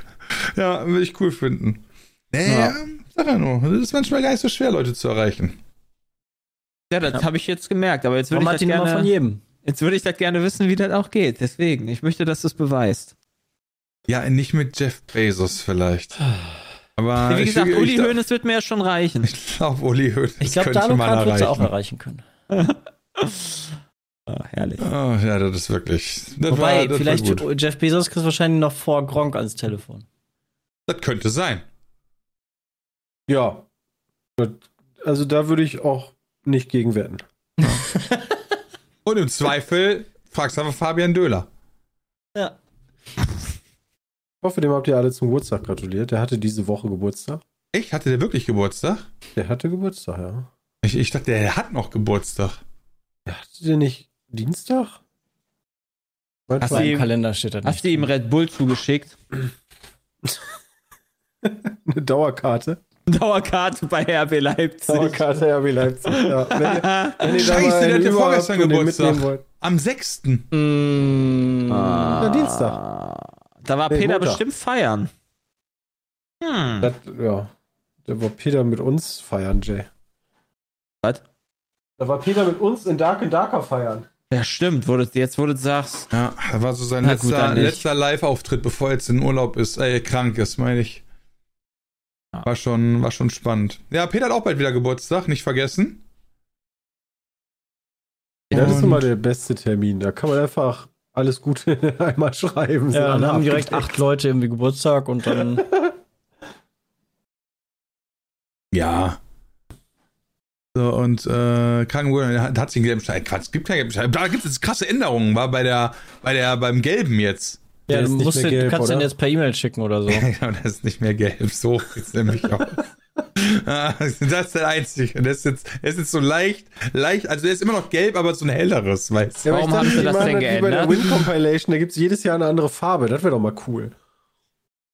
ja, würde ich cool finden. Naja, sag ja nur, das ist manchmal gar nicht so schwer, Leute zu erreichen. Ja, das habe ich jetzt gemerkt. Aber jetzt würde ich, hat das die Nummer von gerne, jedem? Jetzt würde ich das gerne wissen, wie das auch geht. Deswegen. Ich möchte, dass du es beweist. Ja, nicht mit Jeff Bezos vielleicht. Aber Wie gesagt, ich, Uli ich, ich, Hoeneß wird mir ja schon reichen. Ich glaube, Uli Hoeneß Ich glaube, könnte man Dalukat wird sie auch erreichen. erreichen können. Ah, herrlich. Oh, ja, das ist wirklich. Das Wobei, war, das vielleicht. Jeff Bezos kriegt wahrscheinlich noch vor Gronk ans Telefon. Das könnte sein. Ja. Also da würde ich auch nicht gegen wetten. Und im Zweifel fragst du einfach Fabian Döhler. Ja. Ich hoffe, dem habt ihr alle zum Geburtstag gratuliert. Der hatte diese Woche Geburtstag. Ich hatte der wirklich Geburtstag? Der hatte Geburtstag, ja. Ich, ich dachte, der hat noch Geburtstag. Der hatte der nicht Dienstag? Mein Hast du ihm- Kalender steht das Hast du ihm Red Bull zugeschickt? eine Dauerkarte? Dauerkarte bei RB Leipzig. Dauerkarte RB Leipzig. Ja. Wenn, ihr- wenn ihr Scheiße, der einen hatte vorgestern Geburtstag. Am 6. Mm, Ja, Dienstag. Da war Nee, Peter Montag. bestimmt feiern. Hm. Das, ja. Da war Peter mit uns feiern, Jay. Was? Da war Peter mit uns in Dark and Darker feiern. Ja, stimmt. Wo du, jetzt, wo du sagst. Ja, das war so sein Na letzter, letzter Live-Auftritt, bevor er jetzt in Urlaub ist, äh, krank ist, meine ich. War schon, war schon spannend. Ja, Peter hat auch bald wieder Geburtstag, nicht vergessen. Ja, das ist immer der beste Termin. Da kann man einfach alles Gute einmal schreiben. Ja, dann haben direkt acht Leute irgendwie Geburtstag und dann. Ja. So, und äh, Krankenwohl hat, hat sich einen gelben Schein. Quatsch, es gibt keinen gelben Schein. Da gibt es krasse Änderungen, war bei der, bei der, beim Gelben jetzt. Ja, Der du, ist nicht musst mehr den, gelb, kannst den oder? jetzt per E-Mail schicken oder so. Genau, das ist nicht mehr gelb. So ist nämlich auch. Ah, das ist der einzige. Der ist jetzt, der ist jetzt so leicht, leicht, also der ist immer noch gelb, aber so ein helleres, weißt du. Ja, Warum haben sie das denn Wie bei der geändert? Win Compilation, da gibt es jedes Jahr eine andere Farbe. Das wäre doch mal cool.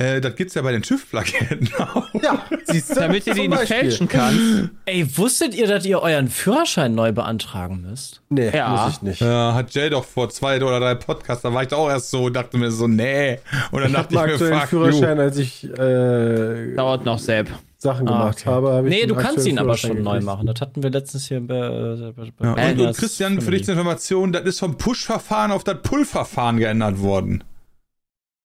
Äh, das gibt's ja bei den TÜV-Plaketten auch. Ja, siehst du? Damit ihr die nicht Beispiel. fälschen kannst. Ey, wusstet ihr, dass ihr euren Führerschein neu beantragen müsst? Nee, Ja. muss ich nicht. Ja, hat Jay doch vor zwei oder drei Podcasts, da war ich doch auch erst so und dachte mir so, nee. Und dann Ich dachte habe ich, mir, fuck you. Führerschein, als ich äh, Dauert noch, Sepp. Sachen Ah, gemacht okay. habe. ich Nee, du kannst ihn aber schon neu machen. Das hatten wir letztens hier bei, äh, bei, Ja, und, der und Christian, für dich eine Information, das ist vom Push-Verfahren auf das Pull-Verfahren geändert worden.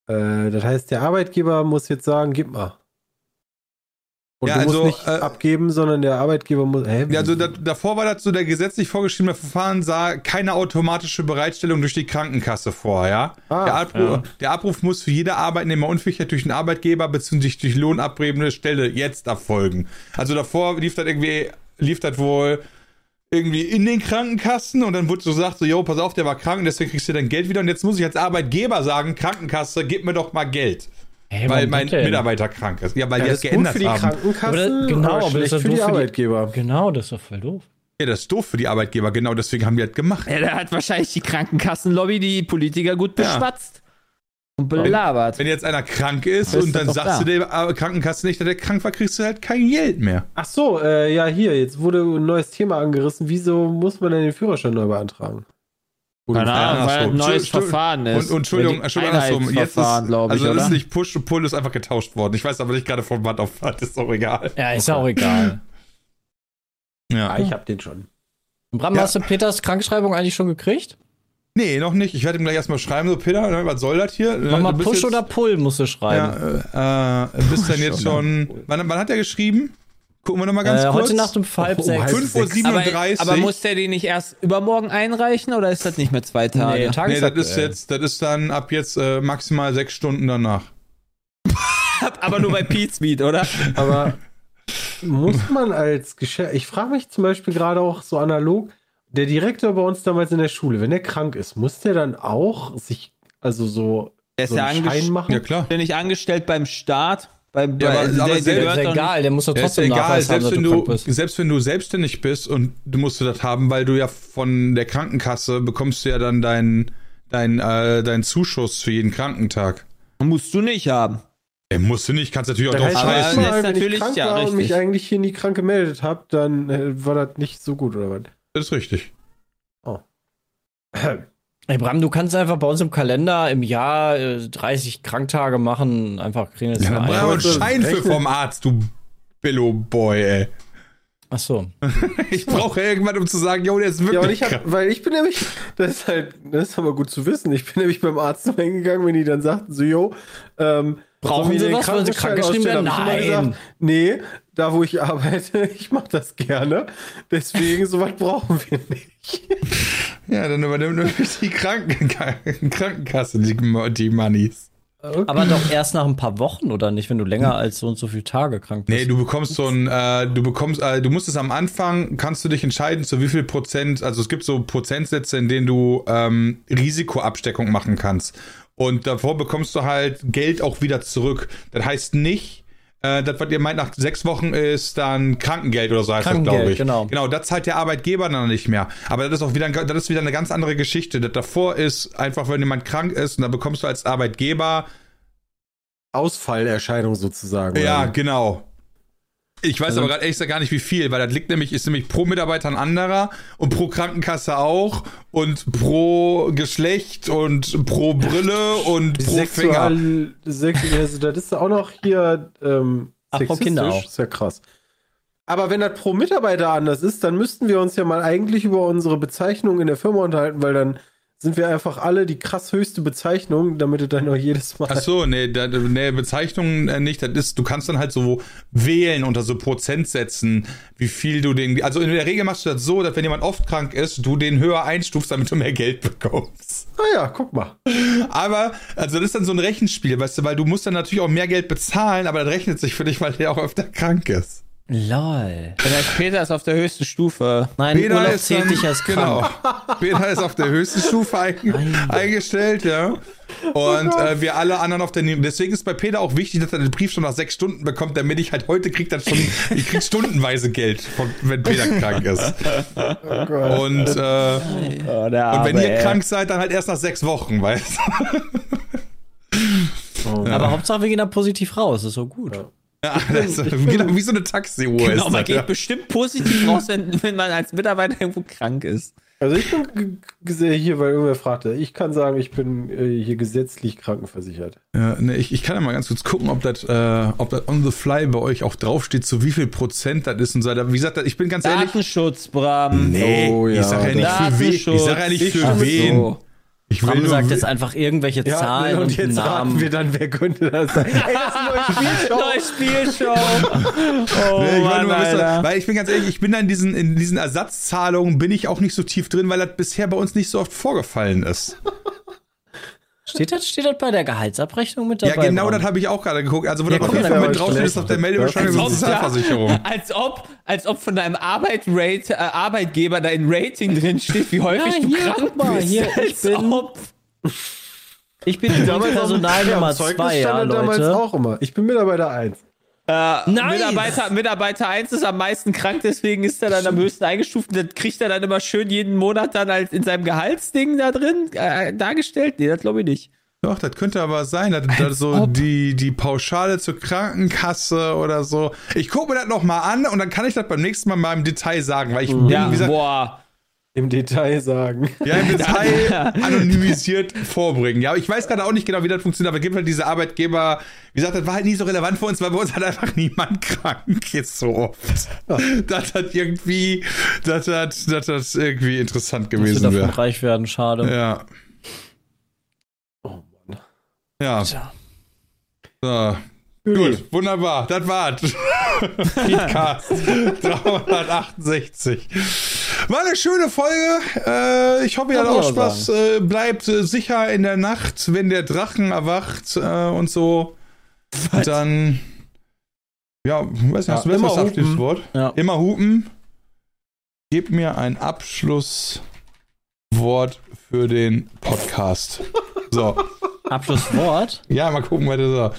Äh, das heißt, der Arbeitgeber muss jetzt sagen, gib mal. Und Ja, du also, musst nicht äh, abgeben, sondern der Arbeitgeber muss. Hä? Ja, also da, davor war das so, der gesetzlich vorgeschriebene Verfahren sah keine automatische Bereitstellung durch die Krankenkasse vor, ja? Ah, der, Abruf, der Abruf muss für jede Arbeitnehmer unverpflichtet durch den Arbeitgeber bzw. durch lohnabbrebende Stelle jetzt erfolgen. Also davor lief das irgendwie, lief das wohl irgendwie in den Krankenkassen und dann wurde so gesagt, so, yo, pass auf, der war krank, deswegen kriegst du dein Geld wieder und jetzt muss ich als Arbeitgeber sagen, Krankenkasse, gib mir doch mal Geld. Hey, weil mein denn? Mitarbeiter krank ist. Ja, weil ja, die das das ist gut geändert für die haben. Krankenkassen, Aber das- genau, aber das ist für doof die für die- Arbeitgeber. Genau, das ist doch voll doof. Ja, das ist doof für die Arbeitgeber, genau deswegen haben die das gemacht. Ja, da hat wahrscheinlich die Krankenkassenlobby die Politiker gut Ja. Und belabert. Wenn jetzt einer krank ist und dann sagst du da. der äh, Krankenkasse nicht, dass der krank war, kriegst du halt kein Geld mehr. Ach so, äh, ja, hier, jetzt wurde ein neues Thema angerissen. Wieso muss man denn den Führerschein neu beantragen? Keine Ja, Ahnung, weil ein neues. Verfahren ist. Und, und Entschuldigung, Entschuldigung, andersrum. Jetzt ist, glaube ich, also das oder? ist nicht Push und Pull, ist einfach getauscht worden. Ich weiß aber nicht gerade vom Band auf was, ist auch egal. Ja, ist ja auch egal. Ja. ich hab den schon. Bram, Ja. hast du Peters Krankschreibung eigentlich schon gekriegt? Nee, noch nicht. Ich werde ihm gleich erstmal schreiben, so Peter, ne, was soll das hier? Mach mal Push jetzt, oder Pull musst du schreiben. Ja, äh, äh, bist dann jetzt schon. Wann, wann hat er geschrieben? Gucken wir nochmal ganz äh, kurz. heute Nacht um halb Oh, sechs. halb 5.37 aber, Uhr. aber muss der die nicht erst übermorgen einreichen oder ist das nicht mehr zwei Tage? Nee, Nee, das ist jetzt, das ist dann ab jetzt äh, maximal sechs Stunden danach. aber nur bei Pizmeet, oder? Aber muss man als Geschäft, ich frage mich zum Beispiel gerade auch so analog, der Direktor bei uns damals in der Schule, wenn der krank ist, muss der dann auch sich, also so, Der ist so ja einen Schein machen? Ja, klar. nicht angestellt beim Staat. Beim, Ja, aber- bei- aber der, der ist doch egal, der muss doch Ja, ist trotzdem egal, Nachweis haben, selbst dass wenn, du selbst wenn du selbstständig bist und du musst du das haben, weil du ja von der Krankenkasse bekommst du ja dann deinen dein, äh, deinen Zuschuss für jeden Krankentag. Musst du nicht haben. Ey, musst du nicht, kannst natürlich auch drauf scheißen. ist wenn ich natürlich- krank ja, war und richtig. mich eigentlich hier nie krank gemeldet habe, dann äh, war das nicht so gut, oder was? Das ist richtig. Ey, Bram, du kannst einfach bei uns im Kalender im Jahr äh, 30 Kranktage machen, einfach kriegen jetzt Ja, ein. einen wollte Schein für vom Arzt, du Billo-Boy, ey. Ach so. Ich brauche irgendwann, um zu sagen, jo, der ist wirklich Ja, und ich hab, krank. weil ich bin nämlich, das ist halt, das ist aber gut zu wissen. Ich bin nämlich beim Arzt hingegangen, wenn die dann sagten, so, jo, ähm, Brauchen wir Sie den was? Wollen Sie krankgeschrieben werden? Nein. Gesagt, nee, da wo ich arbeite, ich mache das gerne. Deswegen, sowas brauchen wir nicht. Ja, dann übernimmt nämlich die Kranken Krankenkasse die, die Moneys. Aber doch erst nach ein paar Wochen oder nicht, wenn du länger als so und so viele Tage krank bist. Nee, du bekommst so ein, äh, du bekommst, äh, du musst es am Anfang, kannst du dich entscheiden, zu wie viel Prozent, also es gibt so Prozentsätze, in denen du ähm, Risikoabsteckung machen kannst. Und davor bekommst du halt Geld auch wieder zurück. Das heißt nicht, äh, das, was ihr meint, nach sechs Wochen ist dann Krankengeld oder so heißt das, glaube ich. genau. Genau, das zahlt der Arbeitgeber dann nicht mehr. Aber das ist auch wieder, ein- das ist wieder eine ganz andere Geschichte. Das davor ist einfach, wenn jemand krank ist und dann bekommst du als Arbeitgeber Ausfallerscheinung sozusagen. ja, oder? genau. Ich weiß Also- aber gerade ehrlich gesagt gar nicht, wie viel, weil das liegt nämlich, ist nämlich pro Mitarbeiter ein anderer und pro Krankenkasse auch und pro Geschlecht und pro Brille und pro Finger. Sexual, Sex, also das ist auch noch hier ähm, Ach, pro Kinder auch. Ist ja krass. Aber wenn das pro Mitarbeiter anders ist, dann müssten wir uns ja mal eigentlich über unsere Bezeichnung in der Firma unterhalten, weil dann sind wir einfach alle die krass höchste Bezeichnung, damit es dann auch jedes Mal. Ach so, nee, da, nee, Bezeichnung äh, nicht. Das ist, du kannst dann halt so wählen unter so Prozentsätzen, wie viel du den. Also in der Regel machst du das so, dass wenn jemand oft krank ist, du den höher einstufst, damit du mehr Geld bekommst. Ah ja, guck mal. Aber, also das ist dann so ein Rechenspiel, weißt du, weil du musst dann natürlich auch mehr Geld bezahlen, aber das rechnet sich für dich, weil der auch öfter krank ist. Lol. Vielleicht Peter ist auf der höchsten Stufe. Nein, Peter Urlaub ist zählt dann- nicht als krank. Genau. Peter ist auf der höchsten Stufe ein, eingestellt, ja. Und äh, wir alle anderen auf der Deswegen ist bei Peter auch wichtig, dass er den Brief schon nach sechs Stunden bekommt, damit ich halt heute krieg dann schon, ich krieg stundenweise Geld, von, wenn Peter krank ist. Oh Gott. Und, äh, Oh, der und wenn ihr ey. krank seid, dann halt erst nach sechs Wochen, weißt du? Oh Ja. Aber Hauptsache, wir gehen da positiv raus. ist so gut. Ja. Ja, das ist genau wie so eine Taxiuhr Genau, ist man geht ja. bestimmt positiv raus, wenn, wenn man als Mitarbeiter irgendwo krank ist. Also ich bin hier, weil irgendwer fragte, ich kann sagen, ich bin äh, hier gesetzlich krankenversichert. Ja, ne, ich, ich kann ja mal ganz kurz gucken, ob das äh, ob das on the fly bei euch auch draufsteht, zu wie viel Prozent das ist und so weiter. Wie gesagt, ich bin ganz ehrlich. Datenschutz, Bram. Nee, Oh, ja, ich sag ja nicht für wen. Ich sag ja nicht Ich für wen. so. Ich will Bram nur sagt jetzt einfach irgendwelche Ja, Zahlen und und, jetzt Namen. wir dann, wer könnte das sein? Ey, das ist eine neue Spielshow. Neue Spielshow. Oh, Nee, ich, will Mann, nur weil ich bin ganz ehrlich, ich bin da in diesen, in diesen Ersatzzahlungen bin ich auch nicht so tief drin, weil das bisher bei uns nicht so oft vorgefallen ist. Steht das, steht das bei der Gehaltsabrechnung mit dabei? ja, genau Bram? das habe ich auch gerade geguckt. Also, wo Ja, das auf jeden Fall da mit draufsteht, ist auf der Meldebescheinigung Als zur ob, da, Sozialversicherung. als, ob, als ob von deinem Arbeitrate, äh, Arbeitgeber da ein Rating drin steht, wie häufig Ja, du hier, krank guck mal, bist. hier, ich als bin- ob. Ich bin übrigens Personal Ja, Nummer am Zeugnis 2, ja, das damals Leute. auch immer. Ich bin Mitarbeiter 1. Äh, Nice. Mitarbeiter, Mitarbeiter 1 ist am meisten krank, deswegen ist er dann am höchsten eingestuft. und Das kriegt er dann immer schön jeden Monat dann als in seinem Gehaltsding da drin äh, dargestellt. Nee, das glaube ich nicht. Doch, das könnte aber sein, dass das so die, die Pauschale zur Krankenkasse oder so. Ich gucke mir das noch mal an und dann kann ich das beim nächsten Mal mal im Detail sagen, weil ich bin, Ja, wie gesagt, boah. Im Detail sagen. ja, im Detail anonymisiert vorbringen. Ja, aber ich weiß gerade auch nicht genau, wie das funktioniert, aber gibt halt diese Arbeitgeber, wie gesagt, das war halt nie so relevant für uns, weil bei uns hat einfach niemand krank ist so oft. Das hat irgendwie, das hat, das hat irgendwie interessant Dass wir gewesen davon wäre. reich werden, schade. Ja. Oh Mann. Ja. Tja. So. Gut, wunderbar, das war's. Feedcast 368. War eine schöne Folge. Äh, ich hoffe, ihr hattet auch Spaß. Äh, bleibt äh, sicher in der Nacht, wenn der Drachen erwacht und so. Und dann. Ja, weiß nicht, hast du Ja, besser immer Abschlusswort? Ja. Immer hupen. Gib mir ein Abschlusswort für den Podcast. So. Abschlusswort. Ja, mal gucken, was das so.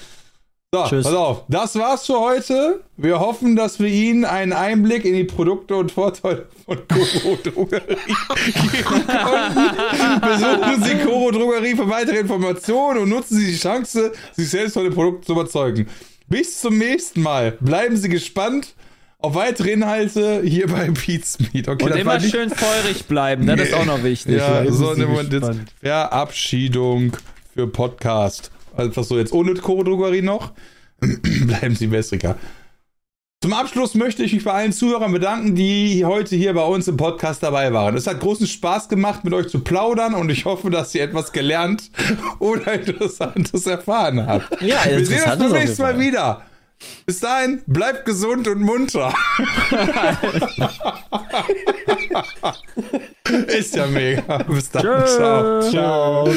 So, Tschüss. pass auf. Das war's für heute. Wir hoffen, dass wir Ihnen einen Einblick in die Produkte und Vorteile von Koro Drogerie geben konnten. Besuchen Sie Koro Drogerie für weitere Informationen und nutzen Sie die Chance, sich selbst von den Produkten zu überzeugen. Bis zum nächsten Mal. Bleiben Sie gespannt auf weitere Inhalte hier bei Pete's Meat. Okay, Und immer schön feurig bleiben, ne? das ist auch noch wichtig. ja, Bleiben so eine. Verabschiedung für Podcast. Einfach so jetzt ohne Koro-Drogerie noch. Bleiben Sie wässriger. Zum Abschluss möchte ich mich bei allen Zuhörern bedanken, die heute hier bei uns im Podcast dabei waren. Es hat großen Spaß gemacht, mit euch zu plaudern und ich hoffe, dass ihr etwas gelernt oder Interessantes erfahren habt. Ja, Wir sehen uns beim nächsten Mal wieder. Bis dahin, bleibt gesund und munter. Ist ja mega. Bis dann. Ciao. Ciao.